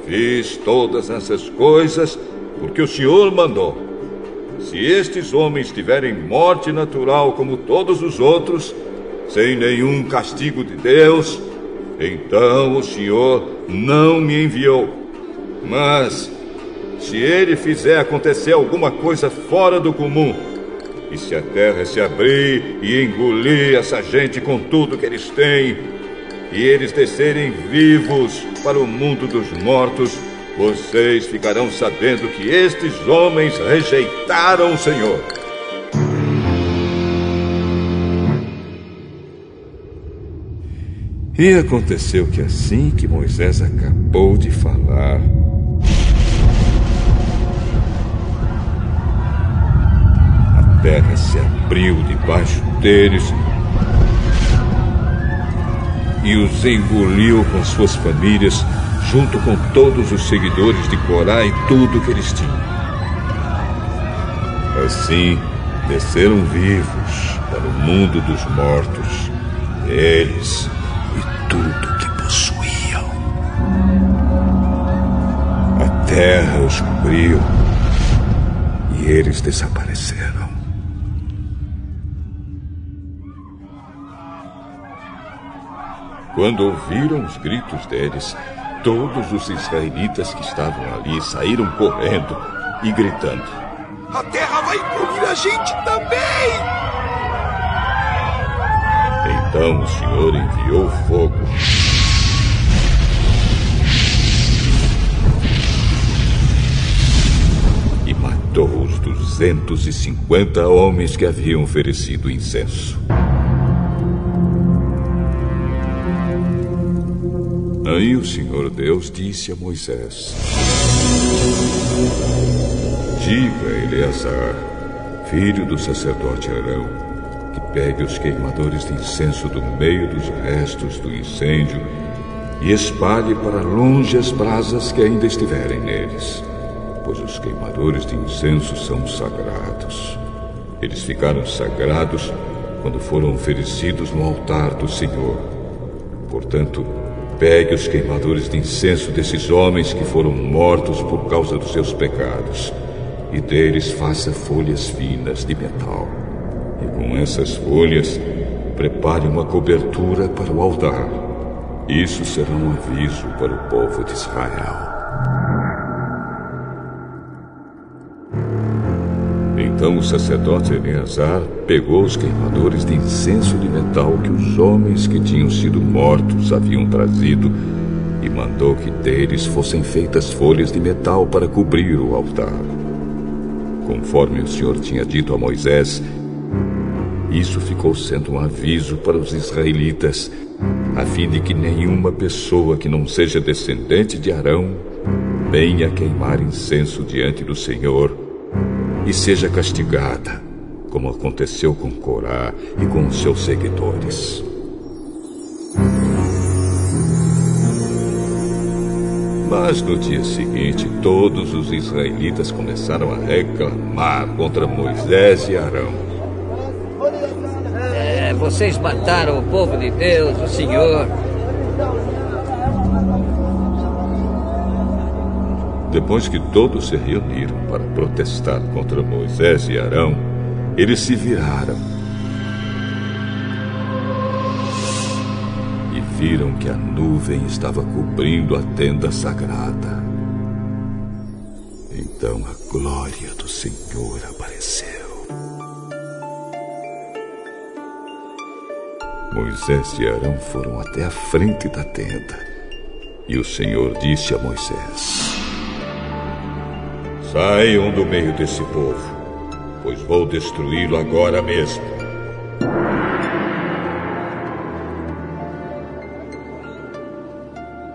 Fiz todas essas coisas porque o Senhor mandou. Se estes homens tiverem morte natural como todos os outros, sem nenhum castigo de Deus, então o Senhor não me enviou. Mas, se ele fizer acontecer alguma coisa fora do comum, e se a terra se abrir e engolir essa gente com tudo que eles têm, e eles descerem vivos para o mundo dos mortos, vocês ficarão sabendo que estes homens rejeitaram o Senhor. E aconteceu que assim que Moisés acabou de falar, a terra se abriu debaixo deles e os engoliu com suas famílias, junto com todos os seguidores de Corá e tudo que eles tinham. Assim, desceram vivos para o mundo dos mortos, eles tudo que possuíam. A terra os cobriu e eles desapareceram. Quando ouviram os gritos deles, todos os israelitas que estavam ali saíram correndo e gritando: A terra vai engolir a gente também! Então o Senhor enviou fogo. E matou os 250 homens que haviam oferecido incenso. Aí o Senhor Deus disse a Moisés: Diga a Eleazar, filho do sacerdote Arão, que pegue os queimadores de incenso do meio dos restos do incêndio e espalhe para longe as brasas que ainda estiverem neles, pois os queimadores de incenso são sagrados. Eles ficaram sagrados quando foram oferecidos no altar do Senhor. Portanto, pegue os queimadores de incenso desses homens que foram mortos por causa dos seus pecados, e deles faça folhas finas de metal e com essas folhas, prepare uma cobertura para o altar. Isso será um aviso para o povo de Israel. Então o sacerdote Eleazar pegou os queimadores de incenso de metal que os homens que tinham sido mortos haviam trazido e mandou que deles fossem feitas folhas de metal para cobrir o altar. Conforme o Senhor tinha dito a Moisés, isso ficou sendo um aviso para os israelitas, a fim de que nenhuma pessoa que não seja descendente de Arão venha queimar incenso diante do Senhor e seja castigada, como aconteceu com Corá e com os seus seguidores. Mas no dia seguinte, todos os israelitas começaram a reclamar contra Moisés e Arão. É, vocês mataram o povo de Deus, o Senhor. Depois que todos se reuniram para protestar contra Moisés e Arão, eles se viraram e viram que a nuvem estava cobrindo a tenda sagrada. Então a glória do Senhor apareceu. Moisés e Arão foram até a frente da tenda. E o Senhor disse a Moisés: Saiam do meio desse povo, pois vou destruí-lo agora mesmo.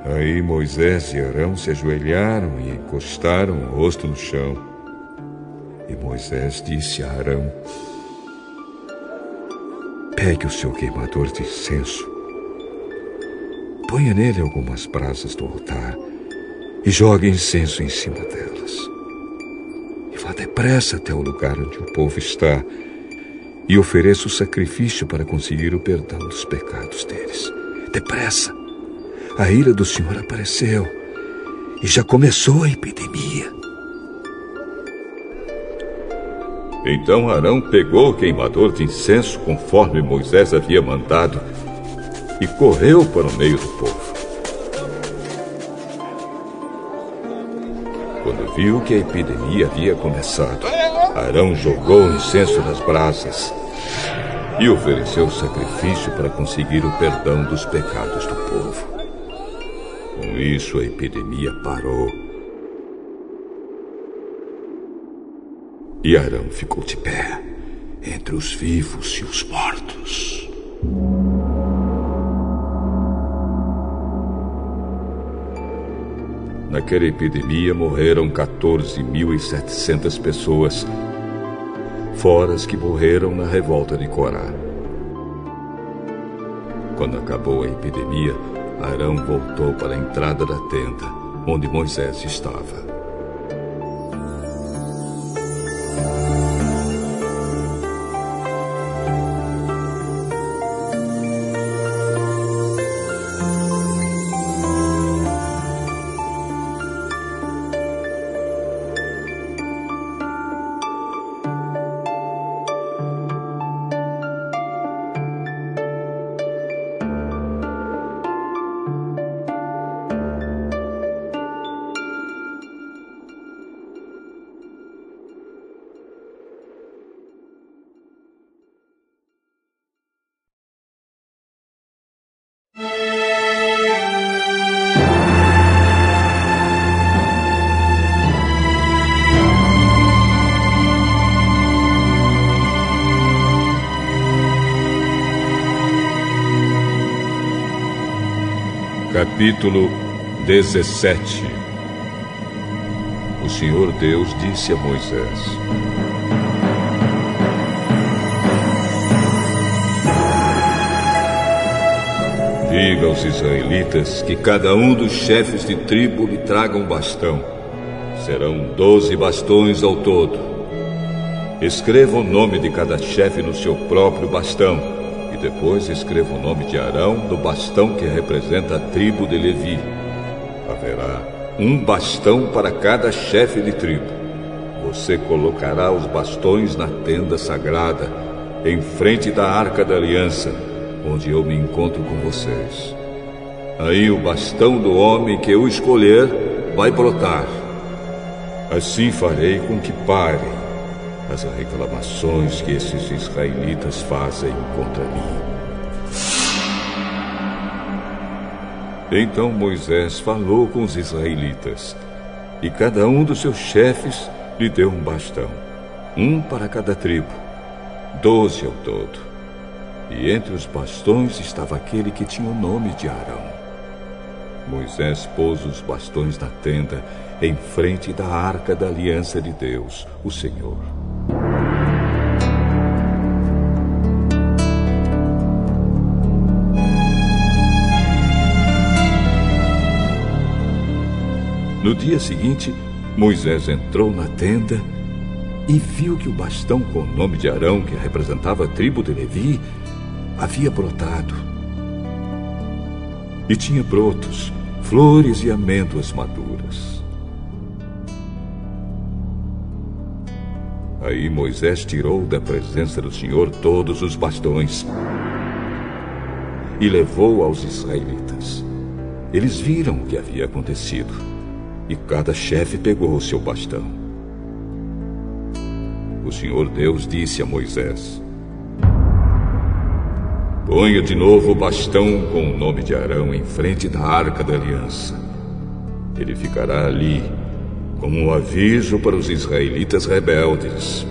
Aí Moisés e Arão se ajoelharam e encostaram o rosto no chão. E Moisés disse a Arão: Pegue o seu queimador de incenso, ponha nele algumas brasas do altar e jogue incenso em cima delas. Depressa até o lugar onde o povo está e ofereça o sacrifício para conseguir o perdão dos pecados deles. Depressa! A ira do Senhor apareceu e já começou a epidemia. Então Arão pegou o queimador de incenso conforme Moisés havia mandado e correu para o meio do povo. Viu que a epidemia havia começado, Arão jogou o incenso nas brasas e ofereceu sacrifício para conseguir o perdão dos pecados do povo. Com isso, a epidemia parou. E Arão ficou de pé entre os vivos e os mortos. Naquela epidemia morreram 14.700 pessoas, fora as que morreram na revolta de Corá. Quando acabou a epidemia, Arão voltou para a entrada da tenda, onde Moisés estava. Capítulo 17 O Senhor Deus disse a Moisés: Diga aos israelitas que cada um dos chefes de tribo lhe traga um bastão. Serão doze bastões ao todo. Escreva o nome de cada chefe no seu próprio bastão depois escreva o nome de Arão no bastão que representa a tribo de Levi. Haverá um bastão para cada chefe de tribo. Você colocará os bastões na tenda sagrada, em frente da arca da aliança, onde eu me encontro com vocês. Aí o bastão do homem que eu escolher vai brotar. Assim farei com que parem as reclamações que esses israelitas fazem contra mim. Então Moisés falou com os israelitas, e cada um dos seus chefes lhe deu um bastão, um para cada tribo, doze ao todo. E entre os bastões estava aquele que tinha o nome de Arão. Moisés pôs os bastões na tenda, em frente da arca da aliança de Deus, o Senhor. No dia seguinte, Moisés entrou na tenda e viu que o bastão com o nome de Arão, que representava a tribo de Levi, havia brotado. E tinha brotos, flores e amêndoas maduras. Aí Moisés tirou da presença do Senhor todos os bastões e levou aos israelitas. Eles viram o que havia acontecido e cada chefe pegou o seu bastão. O Senhor Deus disse a Moisés: Ponha de novo o bastão com o nome de Arão em frente da arca da aliança. Ele ficará ali como um aviso para os israelitas rebeldes.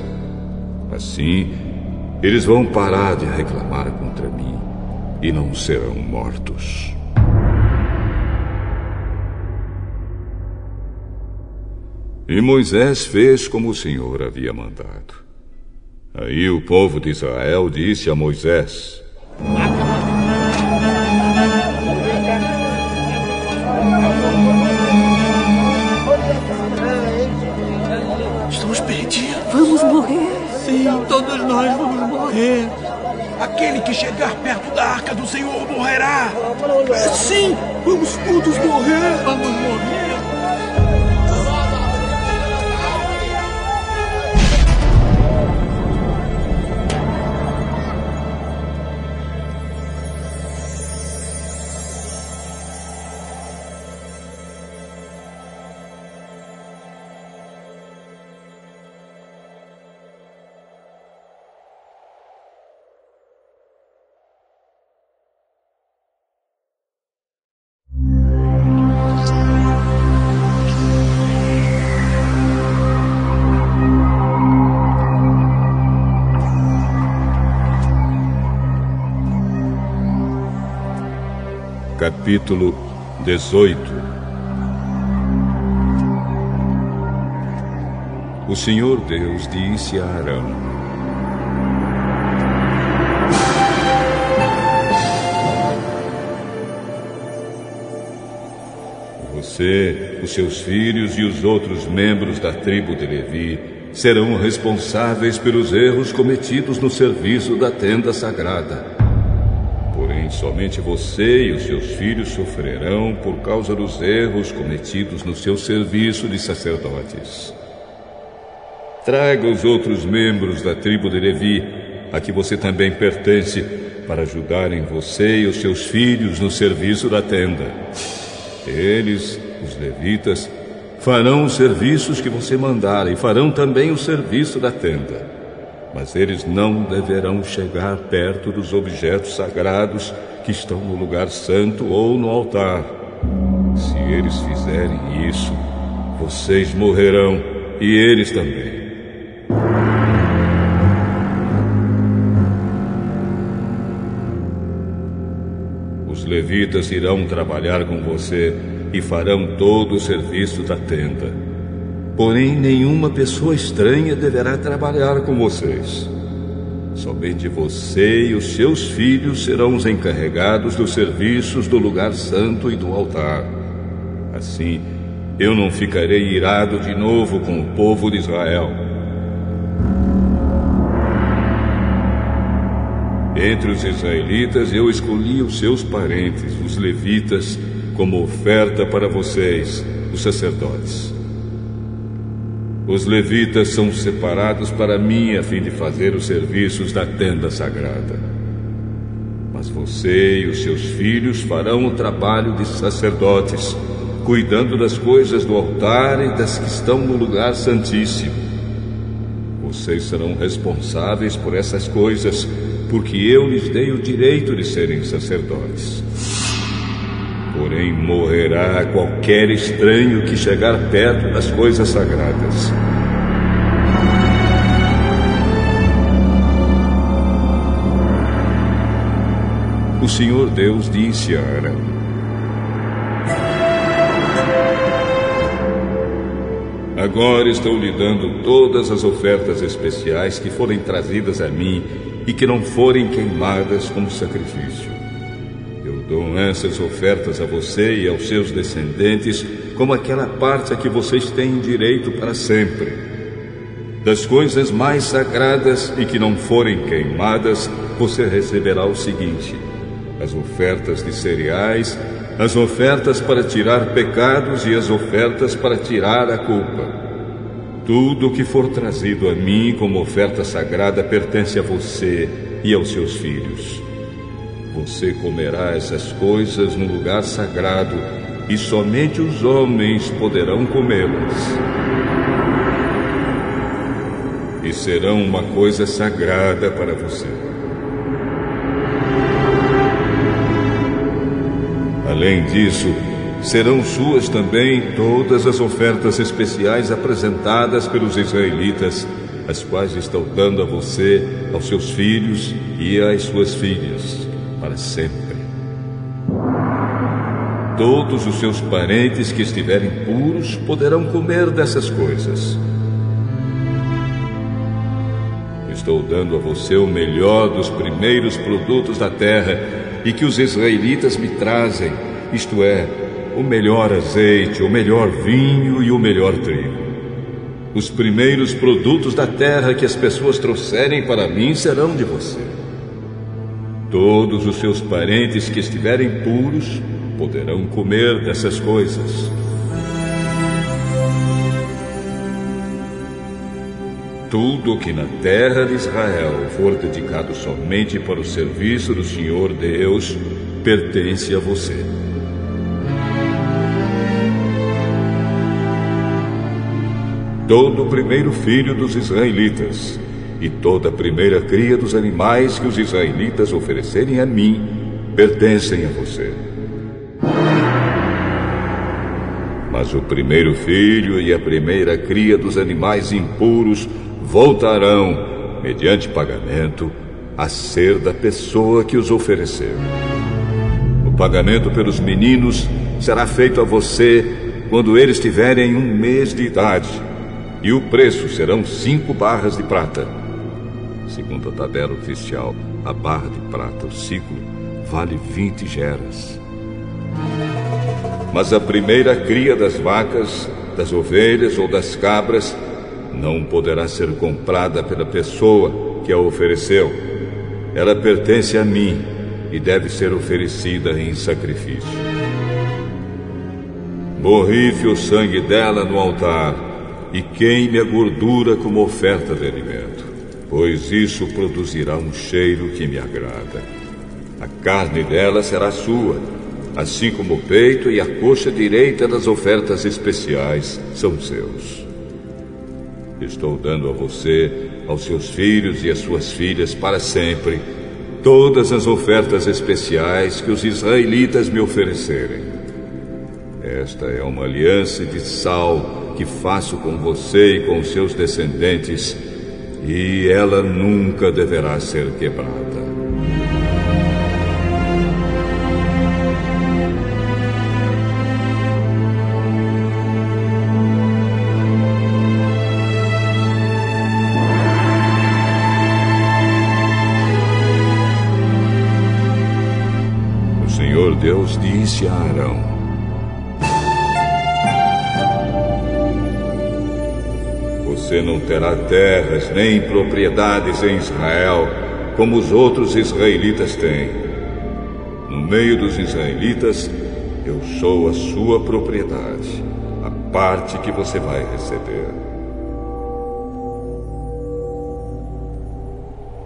Assim, eles vão parar de reclamar contra mim e não serão mortos. E Moisés fez como o Senhor havia mandado. Aí o povo de Israel disse a Moisés: Estamos perdidos. Vamos morrer. Sim, todos nós vamos morrer. Aquele que chegar perto da arca do Senhor morrerá. Sim, vamos todos morrer. Vamos morrer. Capítulo 18 O Senhor Deus disse a Arão: Você, os seus filhos e os outros membros da tribo de Levi serão responsáveis pelos erros cometidos no serviço da tenda sagrada. Somente você e os seus filhos sofrerão por causa dos erros cometidos no seu serviço de sacerdotes. Traga os outros membros da tribo de Levi, a que você também pertence, para ajudarem você e os seus filhos no serviço da tenda. Eles, os levitas, farão os serviços que você mandar e farão também o serviço da tenda. Mas eles não deverão chegar perto dos objetos sagrados que estão no lugar santo ou no altar. Se eles fizerem isso, vocês morrerão e eles também. Os levitas irão trabalhar com você e farão todo o serviço da tenda. Porém, nenhuma pessoa estranha deverá trabalhar com vocês. Somente você e os seus filhos serão os encarregados dos serviços do lugar santo e do altar. Assim, eu não ficarei irado de novo com o povo de Israel. Entre os israelitas, eu escolhi os seus parentes, os levitas, como oferta para vocês, os sacerdotes. Os levitas são separados para mim a fim de fazer os serviços da tenda sagrada. Mas você e os seus filhos farão o trabalho de sacerdotes, cuidando das coisas do altar e das que estão no lugar santíssimo. Vocês serão responsáveis por essas coisas, porque eu lhes dei o direito de serem sacerdotes. Porém, morrerá qualquer estranho que chegar perto das coisas sagradas. O Senhor Deus disse a Arão: Agora estou lhe dando todas as ofertas especiais que forem trazidas a mim e que não forem queimadas como sacrifício. Dou essas ofertas a você e aos seus descendentes como aquela parte a que vocês têm direito para sempre. Das coisas mais sagradas e que não forem queimadas, você receberá o seguinte: as ofertas de cereais, as ofertas para tirar pecados e as ofertas para tirar a culpa. Tudo o que for trazido a mim como oferta sagrada pertence a você e aos seus filhos. Você comerá essas coisas no lugar sagrado e somente os homens poderão comê-las. E serão uma coisa sagrada para você. Além disso, serão suas também todas as ofertas especiais apresentadas pelos israelitas, as quais estão dando a você, aos seus filhos e às suas filhas, para sempre. todos os seus parentes que estiverem puros poderão comer dessas coisas. Estou dando a você o melhor dos primeiros produtos da terra e que os israelitas me trazem, isto é, o melhor azeite, o melhor vinho e o melhor trigo. Os primeiros produtos da terra que as pessoas trouxerem para mim serão de você. Todos os seus parentes que estiverem puros poderão comer dessas coisas. Tudo que na terra de Israel for dedicado somente para o serviço do Senhor Deus pertence a você. todo o primeiro filho dos israelitas e toda a primeira cria dos animais que os israelitas oferecerem a mim pertencem a você. Mas o primeiro filho e a primeira cria dos animais impuros voltarão, mediante pagamento, a ser da pessoa que os ofereceu. O pagamento pelos meninos será feito a você quando eles tiverem um mês de idade e o preço serão cinco barras de prata. Segundo a tabela oficial, a barra de prata, o ciclo, vale 20 geras. Mas a primeira cria das vacas, das ovelhas ou das cabras não poderá ser comprada pela pessoa que a ofereceu. Ela pertence a mim e deve ser oferecida em sacrifício. Borrife o sangue dela no altar e queime a gordura como oferta de alimento, pois isso produzirá um cheiro que me agrada. A carne dela será sua, assim como o peito e a coxa direita das ofertas especiais são seus. Estou dando a você, aos seus filhos e às suas filhas para sempre, todas as ofertas especiais que os israelitas me oferecerem. Esta é uma aliança de sal que faço com você e com seus descendentes, e ela nunca deverá ser quebrada. Terras nem propriedades em Israel, como os outros israelitas têm. No meio dos israelitas, eu sou a sua propriedade, a parte que você vai receber.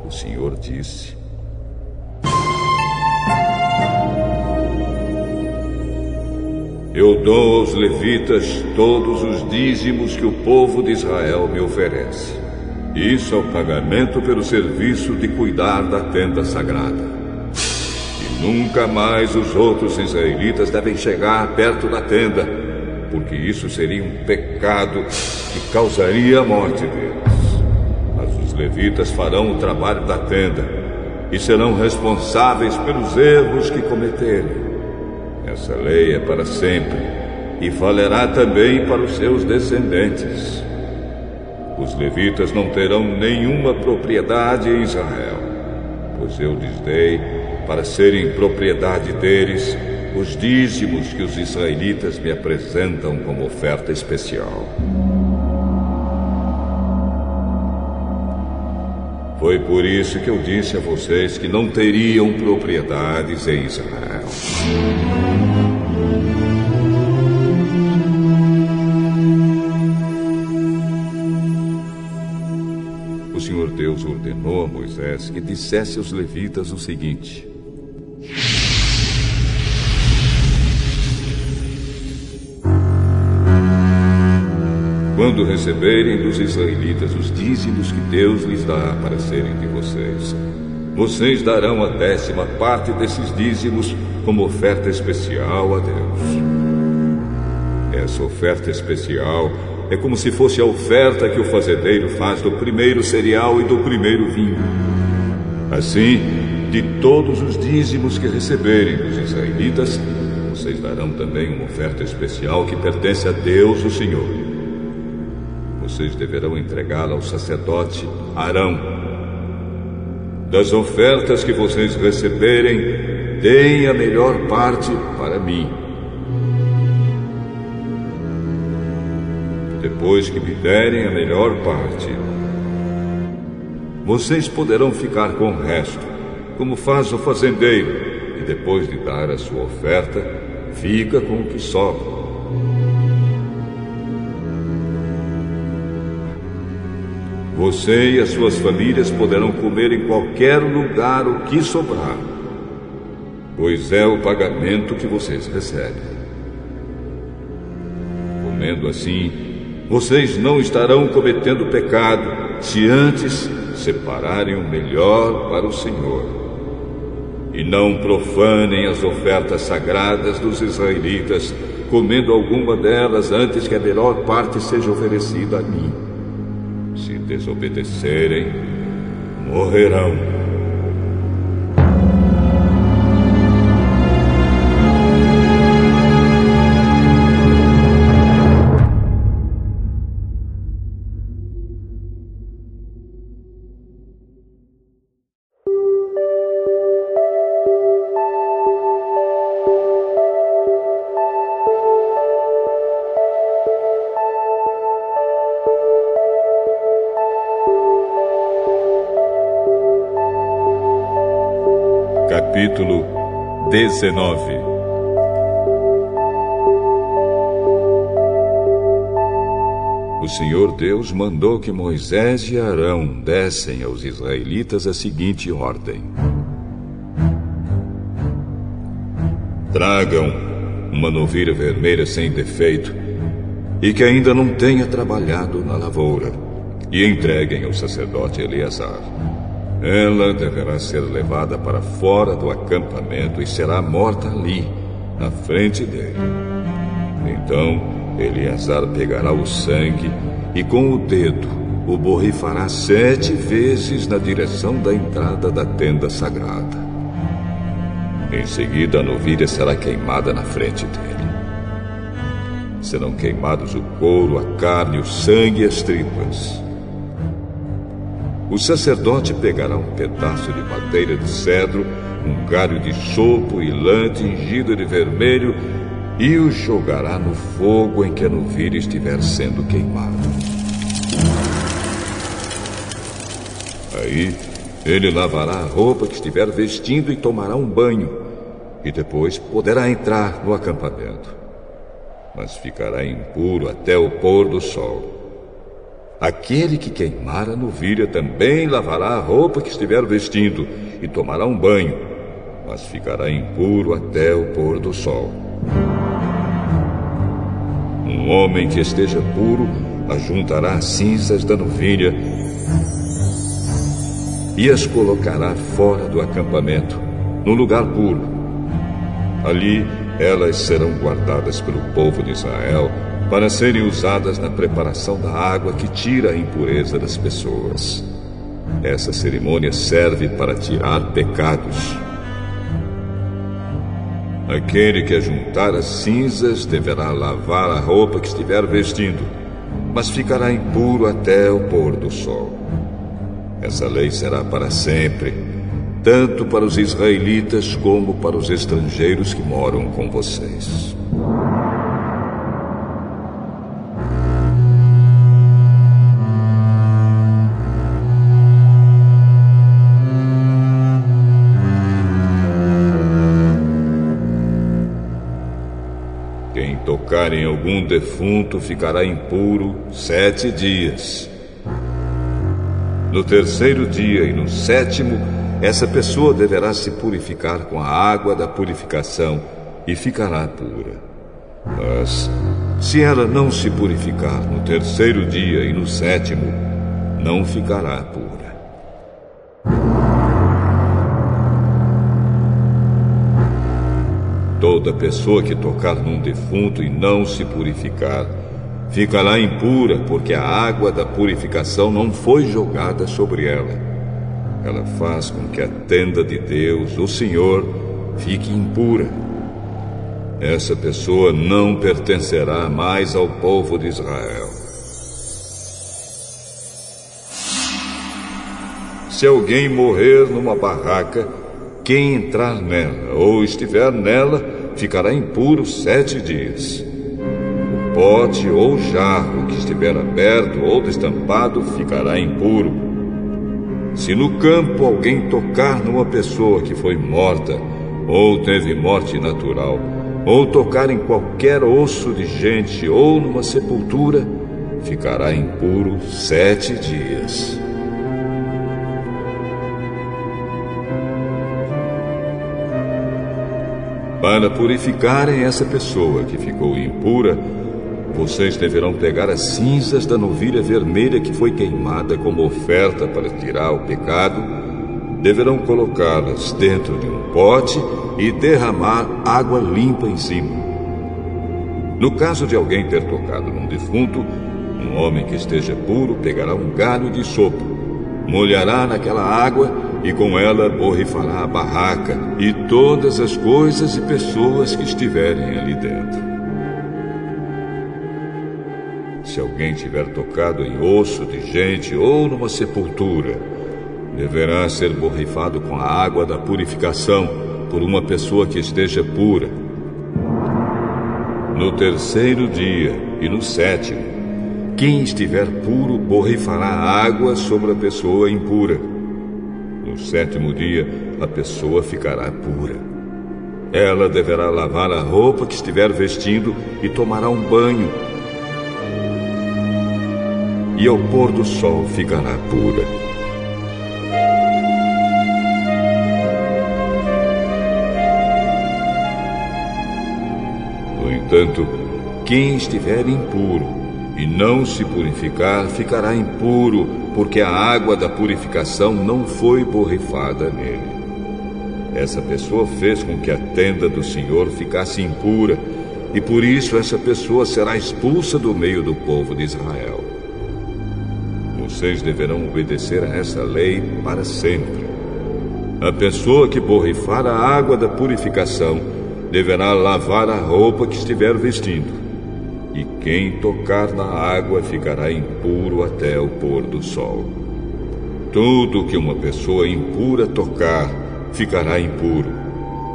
O Senhor disse: Eu dou aos levitas todos os dízimos que o povo de Israel me oferece. Isso é o pagamento pelo serviço de cuidar da tenda sagrada. E nunca mais os outros israelitas devem chegar perto da tenda, porque isso seria um pecado que causaria a morte deles. Mas os levitas farão o trabalho da tenda e serão responsáveis pelos erros que cometerem. Essa lei é para sempre e valerá também para os seus descendentes. Os levitas não terão nenhuma propriedade em Israel, pois eu lhes dei para serem propriedade deles os dízimos que os israelitas me apresentam como oferta especial. Foi por isso que eu disse a vocês que não teriam propriedades em Israel. Ordenou a Moisés que dissesse aos levitas o seguinte: Quando receberem dos israelitas os dízimos que Deus lhes dá para serem de vocês, vocês darão a décima parte desses dízimos como oferta especial a Deus. Essa oferta especial é como se fosse a oferta que o fazendeiro faz do primeiro cereal e do primeiro vinho. Assim, de todos os dízimos que receberem dos israelitas, vocês darão também uma oferta especial que pertence a Deus, o Senhor. Vocês deverão entregá-la ao sacerdote Arão. Das ofertas que vocês receberem, deem a melhor parte para mim. Depois que me derem a melhor parte, vocês poderão ficar com o resto, como faz o fazendeiro e depois de dar a sua oferta, fica com o que sobra. Você e as suas famílias poderão comer em qualquer lugar o que sobrar, pois é o pagamento que vocês recebem. Comendo assim, vocês não estarão cometendo pecado se antes separarem o melhor para o Senhor e não profanem as ofertas sagradas dos israelitas, comendo alguma delas antes que a melhor parte seja oferecida a mim. Se desobedecerem, morrerão. 19 O Senhor Deus mandou que Moisés e Arão dessem aos israelitas a seguinte ordem: Tragam uma novilha vermelha sem defeito e que ainda não tenha trabalhado na lavoura, e entreguem ao sacerdote Eleazar. Ela deverá ser levada para fora do acampamento e será morta ali, na frente dele. Então, Eleazar pegará o sangue e, com o dedo, o borrifará sete vezes na direção da entrada da tenda sagrada. Em seguida, a novilha será queimada na frente dele. Serão queimados o couro, a carne, o sangue e as tripas. O sacerdote pegará um pedaço de madeira de cedro, um galho de sopo e lã tingido de vermelho e o jogará no fogo em que a novilha estiver sendo queimada. Aí ele lavará a roupa que estiver vestindo e tomará um banho, e depois poderá entrar no acampamento. Mas ficará impuro até o pôr do sol. Aquele que queimar a novilha também lavará a roupa que estiver vestindo e tomará um banho, mas ficará impuro até o pôr do sol. Um homem que esteja puro ajuntará as cinzas da novilha e as colocará fora do acampamento, no lugar puro. Ali elas serão guardadas pelo povo de Israel para serem usadas na preparação da água que tira a impureza das pessoas. Essa cerimônia serve para tirar pecados. Aquele que ajuntar as cinzas deverá lavar a roupa que estiver vestindo, mas ficará impuro até o pôr do sol. Essa lei será para sempre, tanto para os israelitas como para os estrangeiros que moram com vocês. Tocar em algum defunto ficará impuro sete dias. No terceiro dia e no sétimo, essa pessoa deverá se purificar com a água da purificação e ficará pura. Mas, se ela não se purificar no terceiro dia e no sétimo, não ficará pura. Toda pessoa que tocar num defunto e não se purificar ficará impura, porque a água da purificação não foi jogada sobre ela. Ela faz com que a tenda de Deus, o Senhor, fique impura. essa pessoa não pertencerá mais ao povo de Israel. Se alguém morrer numa barraca, quem entrar nela ou estiver nela ficará impuro sete dias. O pote ou jarro que estiver aberto ou destampado ficará impuro. Se no campo alguém tocar numa pessoa que foi morta ou teve morte natural, ou tocar em qualquer osso de gente ou numa sepultura, ficará impuro sete dias. Para purificarem essa pessoa que ficou impura, vocês deverão pegar as cinzas da novilha vermelha que foi queimada como oferta para tirar o pecado, deverão colocá-las dentro de um pote e derramar água limpa em cima. No caso de alguém ter tocado num defunto, um homem que esteja puro pegará um galho de sopro, molhará naquela água e com ela borrifará a barraca e todas as coisas e pessoas que estiverem ali dentro. Se alguém tiver tocado em osso de gente ou numa sepultura, deverá ser borrifado com a água da purificação por uma pessoa que esteja pura. No terceiro dia e no sétimo, quem estiver puro borrifará água sobre a pessoa impura. No sétimo dia, a pessoa ficará pura. Ela deverá lavar a roupa que estiver vestindo e tomará um banho. E ao pôr do sol ficará pura. Portanto, quem estiver impuro e não se purificar ficará impuro, porque a água da purificação não foi borrifada nele. Essa pessoa fez com que a tenda do Senhor ficasse impura, e por isso essa pessoa será expulsa do meio do povo de Israel. Vocês deverão obedecer a essa lei para sempre. A pessoa que borrifar a água da purificação deverá lavar a roupa que estiver vestindo. E quem tocar na água ficará impuro até o pôr do sol. Tudo que uma pessoa impura tocar ficará impuro.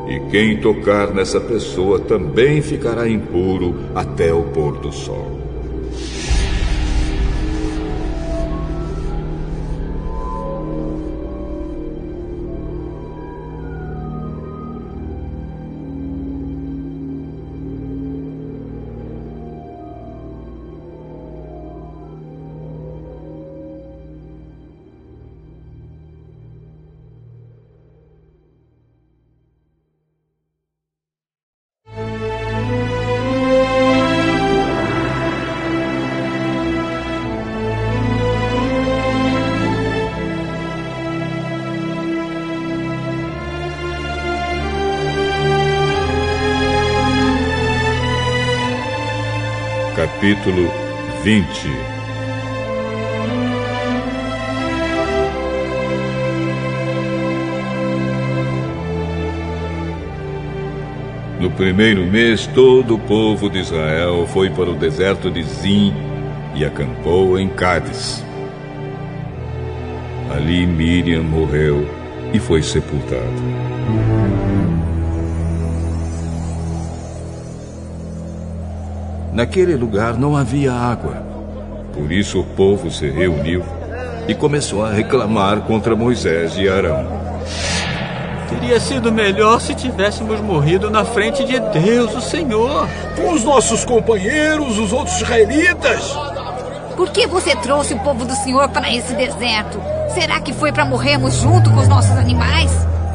E quem tocar nessa pessoa também ficará impuro até o pôr do sol. Capítulo 20 No primeiro mês, todo o povo de Israel foi para o deserto de Zim e acampou em Cádiz. Ali Miriam morreu e foi sepultada. Naquele lugar não havia água. Por isso o povo se reuniu e começou a reclamar contra Moisés e Arão. Teria sido melhor se tivéssemos morrido na frente de Deus, o Senhor. Com os nossos companheiros, os outros israelitas. Por que você trouxe o povo do Senhor para esse deserto? Será que foi para morrermos junto com os nossos animais?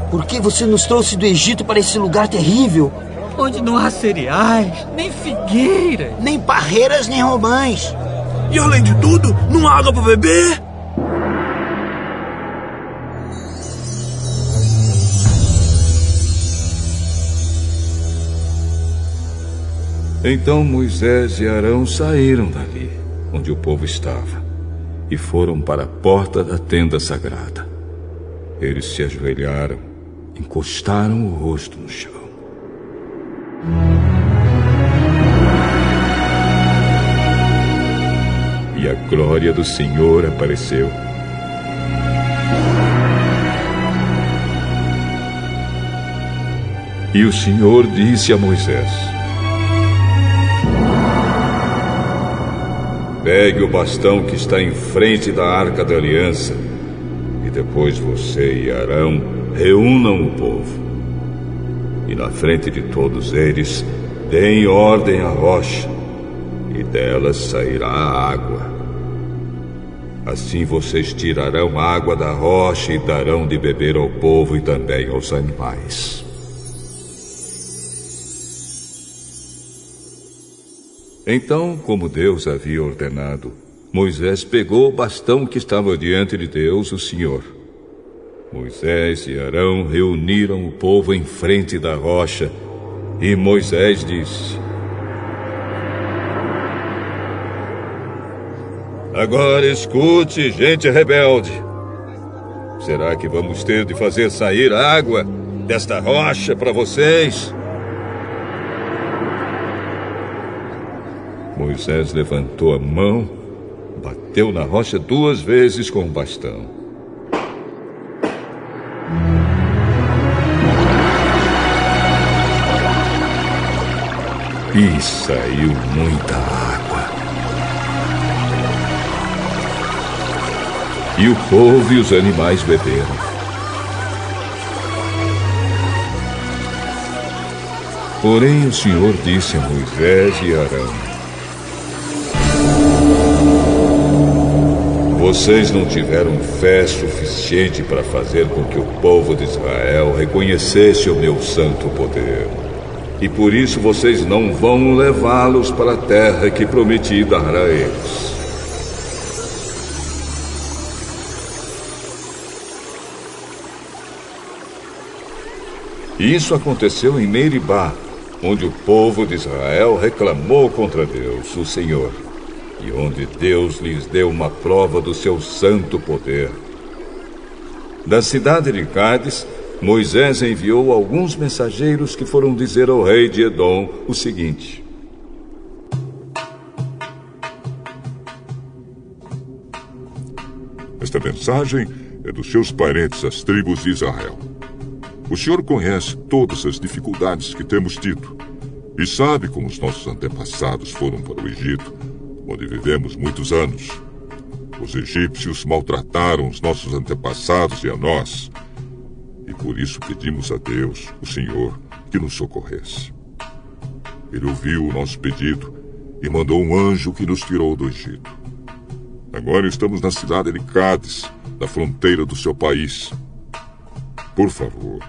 Por que você nos trouxe do Egito para esse lugar terrível? Onde não há cereais, nem figueiras, nem parreiras, nem romães. E além de tudo, não há água para beber? Então Moisés e Arão saíram dali, onde o povo estava, e foram para a porta da tenda sagrada. Eles se ajoelharam, encostaram o rosto no chão. E a glória do Senhor apareceu. E o Senhor disse a Moisés: Pegue o bastão que está em frente da arca da aliança, e depois você e Arão reúnam o povo. E na frente de todos eles, deem ordem à rocha, e dela sairá a água. Assim vocês tirarão água da rocha e darão de beber ao povo e também aos animais. Então, como Deus havia ordenado, Moisés pegou o bastão que estava diante de Deus, o Senhor. Moisés e Arão reuniram o povo em frente da rocha, e Moisés disse: Agora escute, gente rebelde. Será que vamos ter de fazer sair água desta rocha para vocês? Moisés levantou a mão, bateu na rocha duas vezes com o bastão. E saiu muita água. E o povo e os animais beberam. Porém, o Senhor disse a Moisés e Arão: Vocês não tiveram fé suficiente para fazer com que o povo de Israel reconhecesse o meu santo poder. E por isso vocês não vão levá-los para a terra que prometi dar a eles. Isso aconteceu em Meribá, onde o povo de Israel reclamou contra Deus, o Senhor e onde Deus lhes deu uma prova do seu santo poder. Da cidade de Cádiz, Moisés enviou alguns mensageiros que foram dizer ao rei de Edom o seguinte: Esta mensagem é dos seus parentes, as tribos de Israel. O senhor conhece todas as dificuldades que temos tido e sabe como os nossos antepassados foram para o Egito onde vivemos muitos anos. Os egípcios maltrataram os nossos antepassados e a nós. Por isso pedimos a Deus, o Senhor, que nos socorresse. Ele ouviu o nosso pedido e mandou um anjo que nos tirou do Egito. Agora estamos na cidade de Cádiz, na fronteira do seu país. Por favor,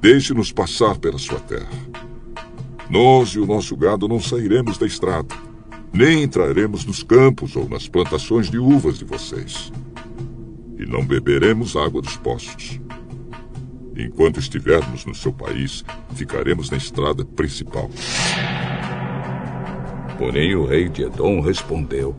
deixe-nos passar pela sua terra. Nós e o nosso gado não sairemos da estrada nem entraremos nos campos ou nas plantações de uvas de vocês. E não beberemos água dos poços. Enquanto estivermos no seu país, ficaremos na estrada principal. Porém, o rei de Edom respondeu: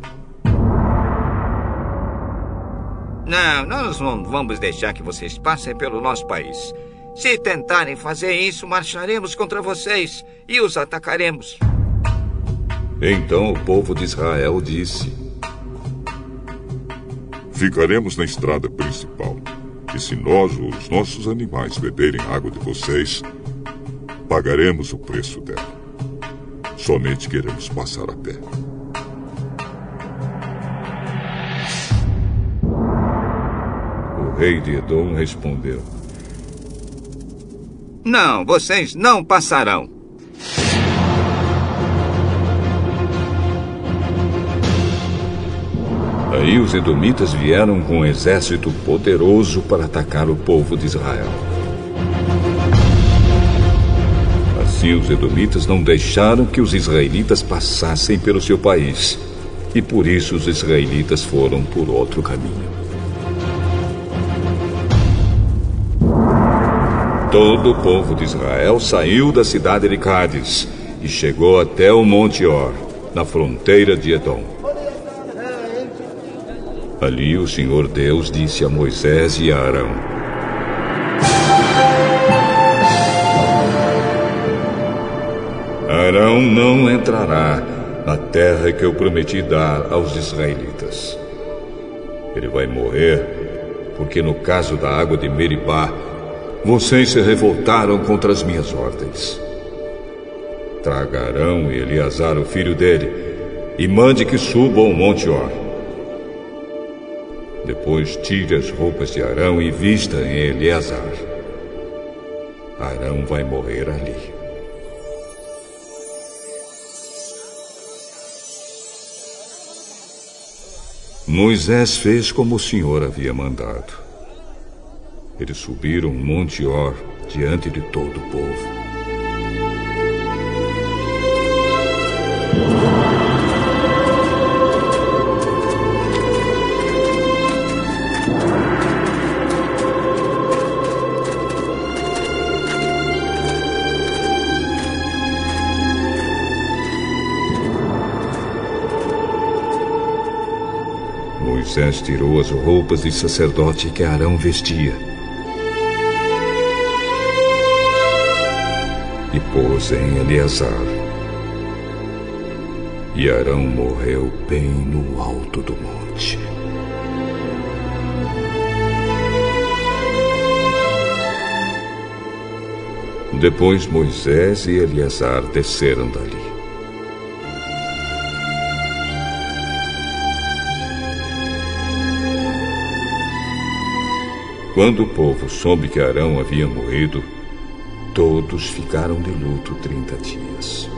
Não, nós não vamos deixar que vocês passem pelo nosso país. Se tentarem fazer isso, marcharemos contra vocês e os atacaremos. Então o povo de Israel disse: Ficaremos na estrada principal. E se nós ou os nossos animais beberem água de vocês, pagaremos o preço dela. Somente queremos passar a pé. O rei de Edom respondeu: Não, vocês não passarão. Aí os edomitas vieram com um exército poderoso para atacar o povo de Israel. Assim, os edomitas não deixaram que os israelitas passassem pelo seu país. E por isso os israelitas foram por outro caminho. Todo o povo de Israel saiu da cidade de Cádiz e chegou até o Monte Or, na fronteira de Edom. Ali o Senhor Deus disse a Moisés e a Arão: Arão não entrará na terra que eu prometi dar aos israelitas. Ele vai morrer porque, no caso da água de Meribá, vocês se revoltaram contra as minhas ordens. Traga Arão e Eleazar, o filho dele, e mande que subam ao Monte Or. Depois tire as roupas de Arão e vista em Eleazar. Arão vai morrer ali. Moisés fez como o Senhor havia mandado. Eles subiram o Monte Or diante de todo o povo. Moisés tirou as roupas de sacerdote que Arão vestia e pôs em Eleazar. E Arão morreu bem no alto do monte. Depois Moisés e Eleazar desceram dali. Quando o povo soube que Arão havia morrido, todos ficaram de luto trinta dias.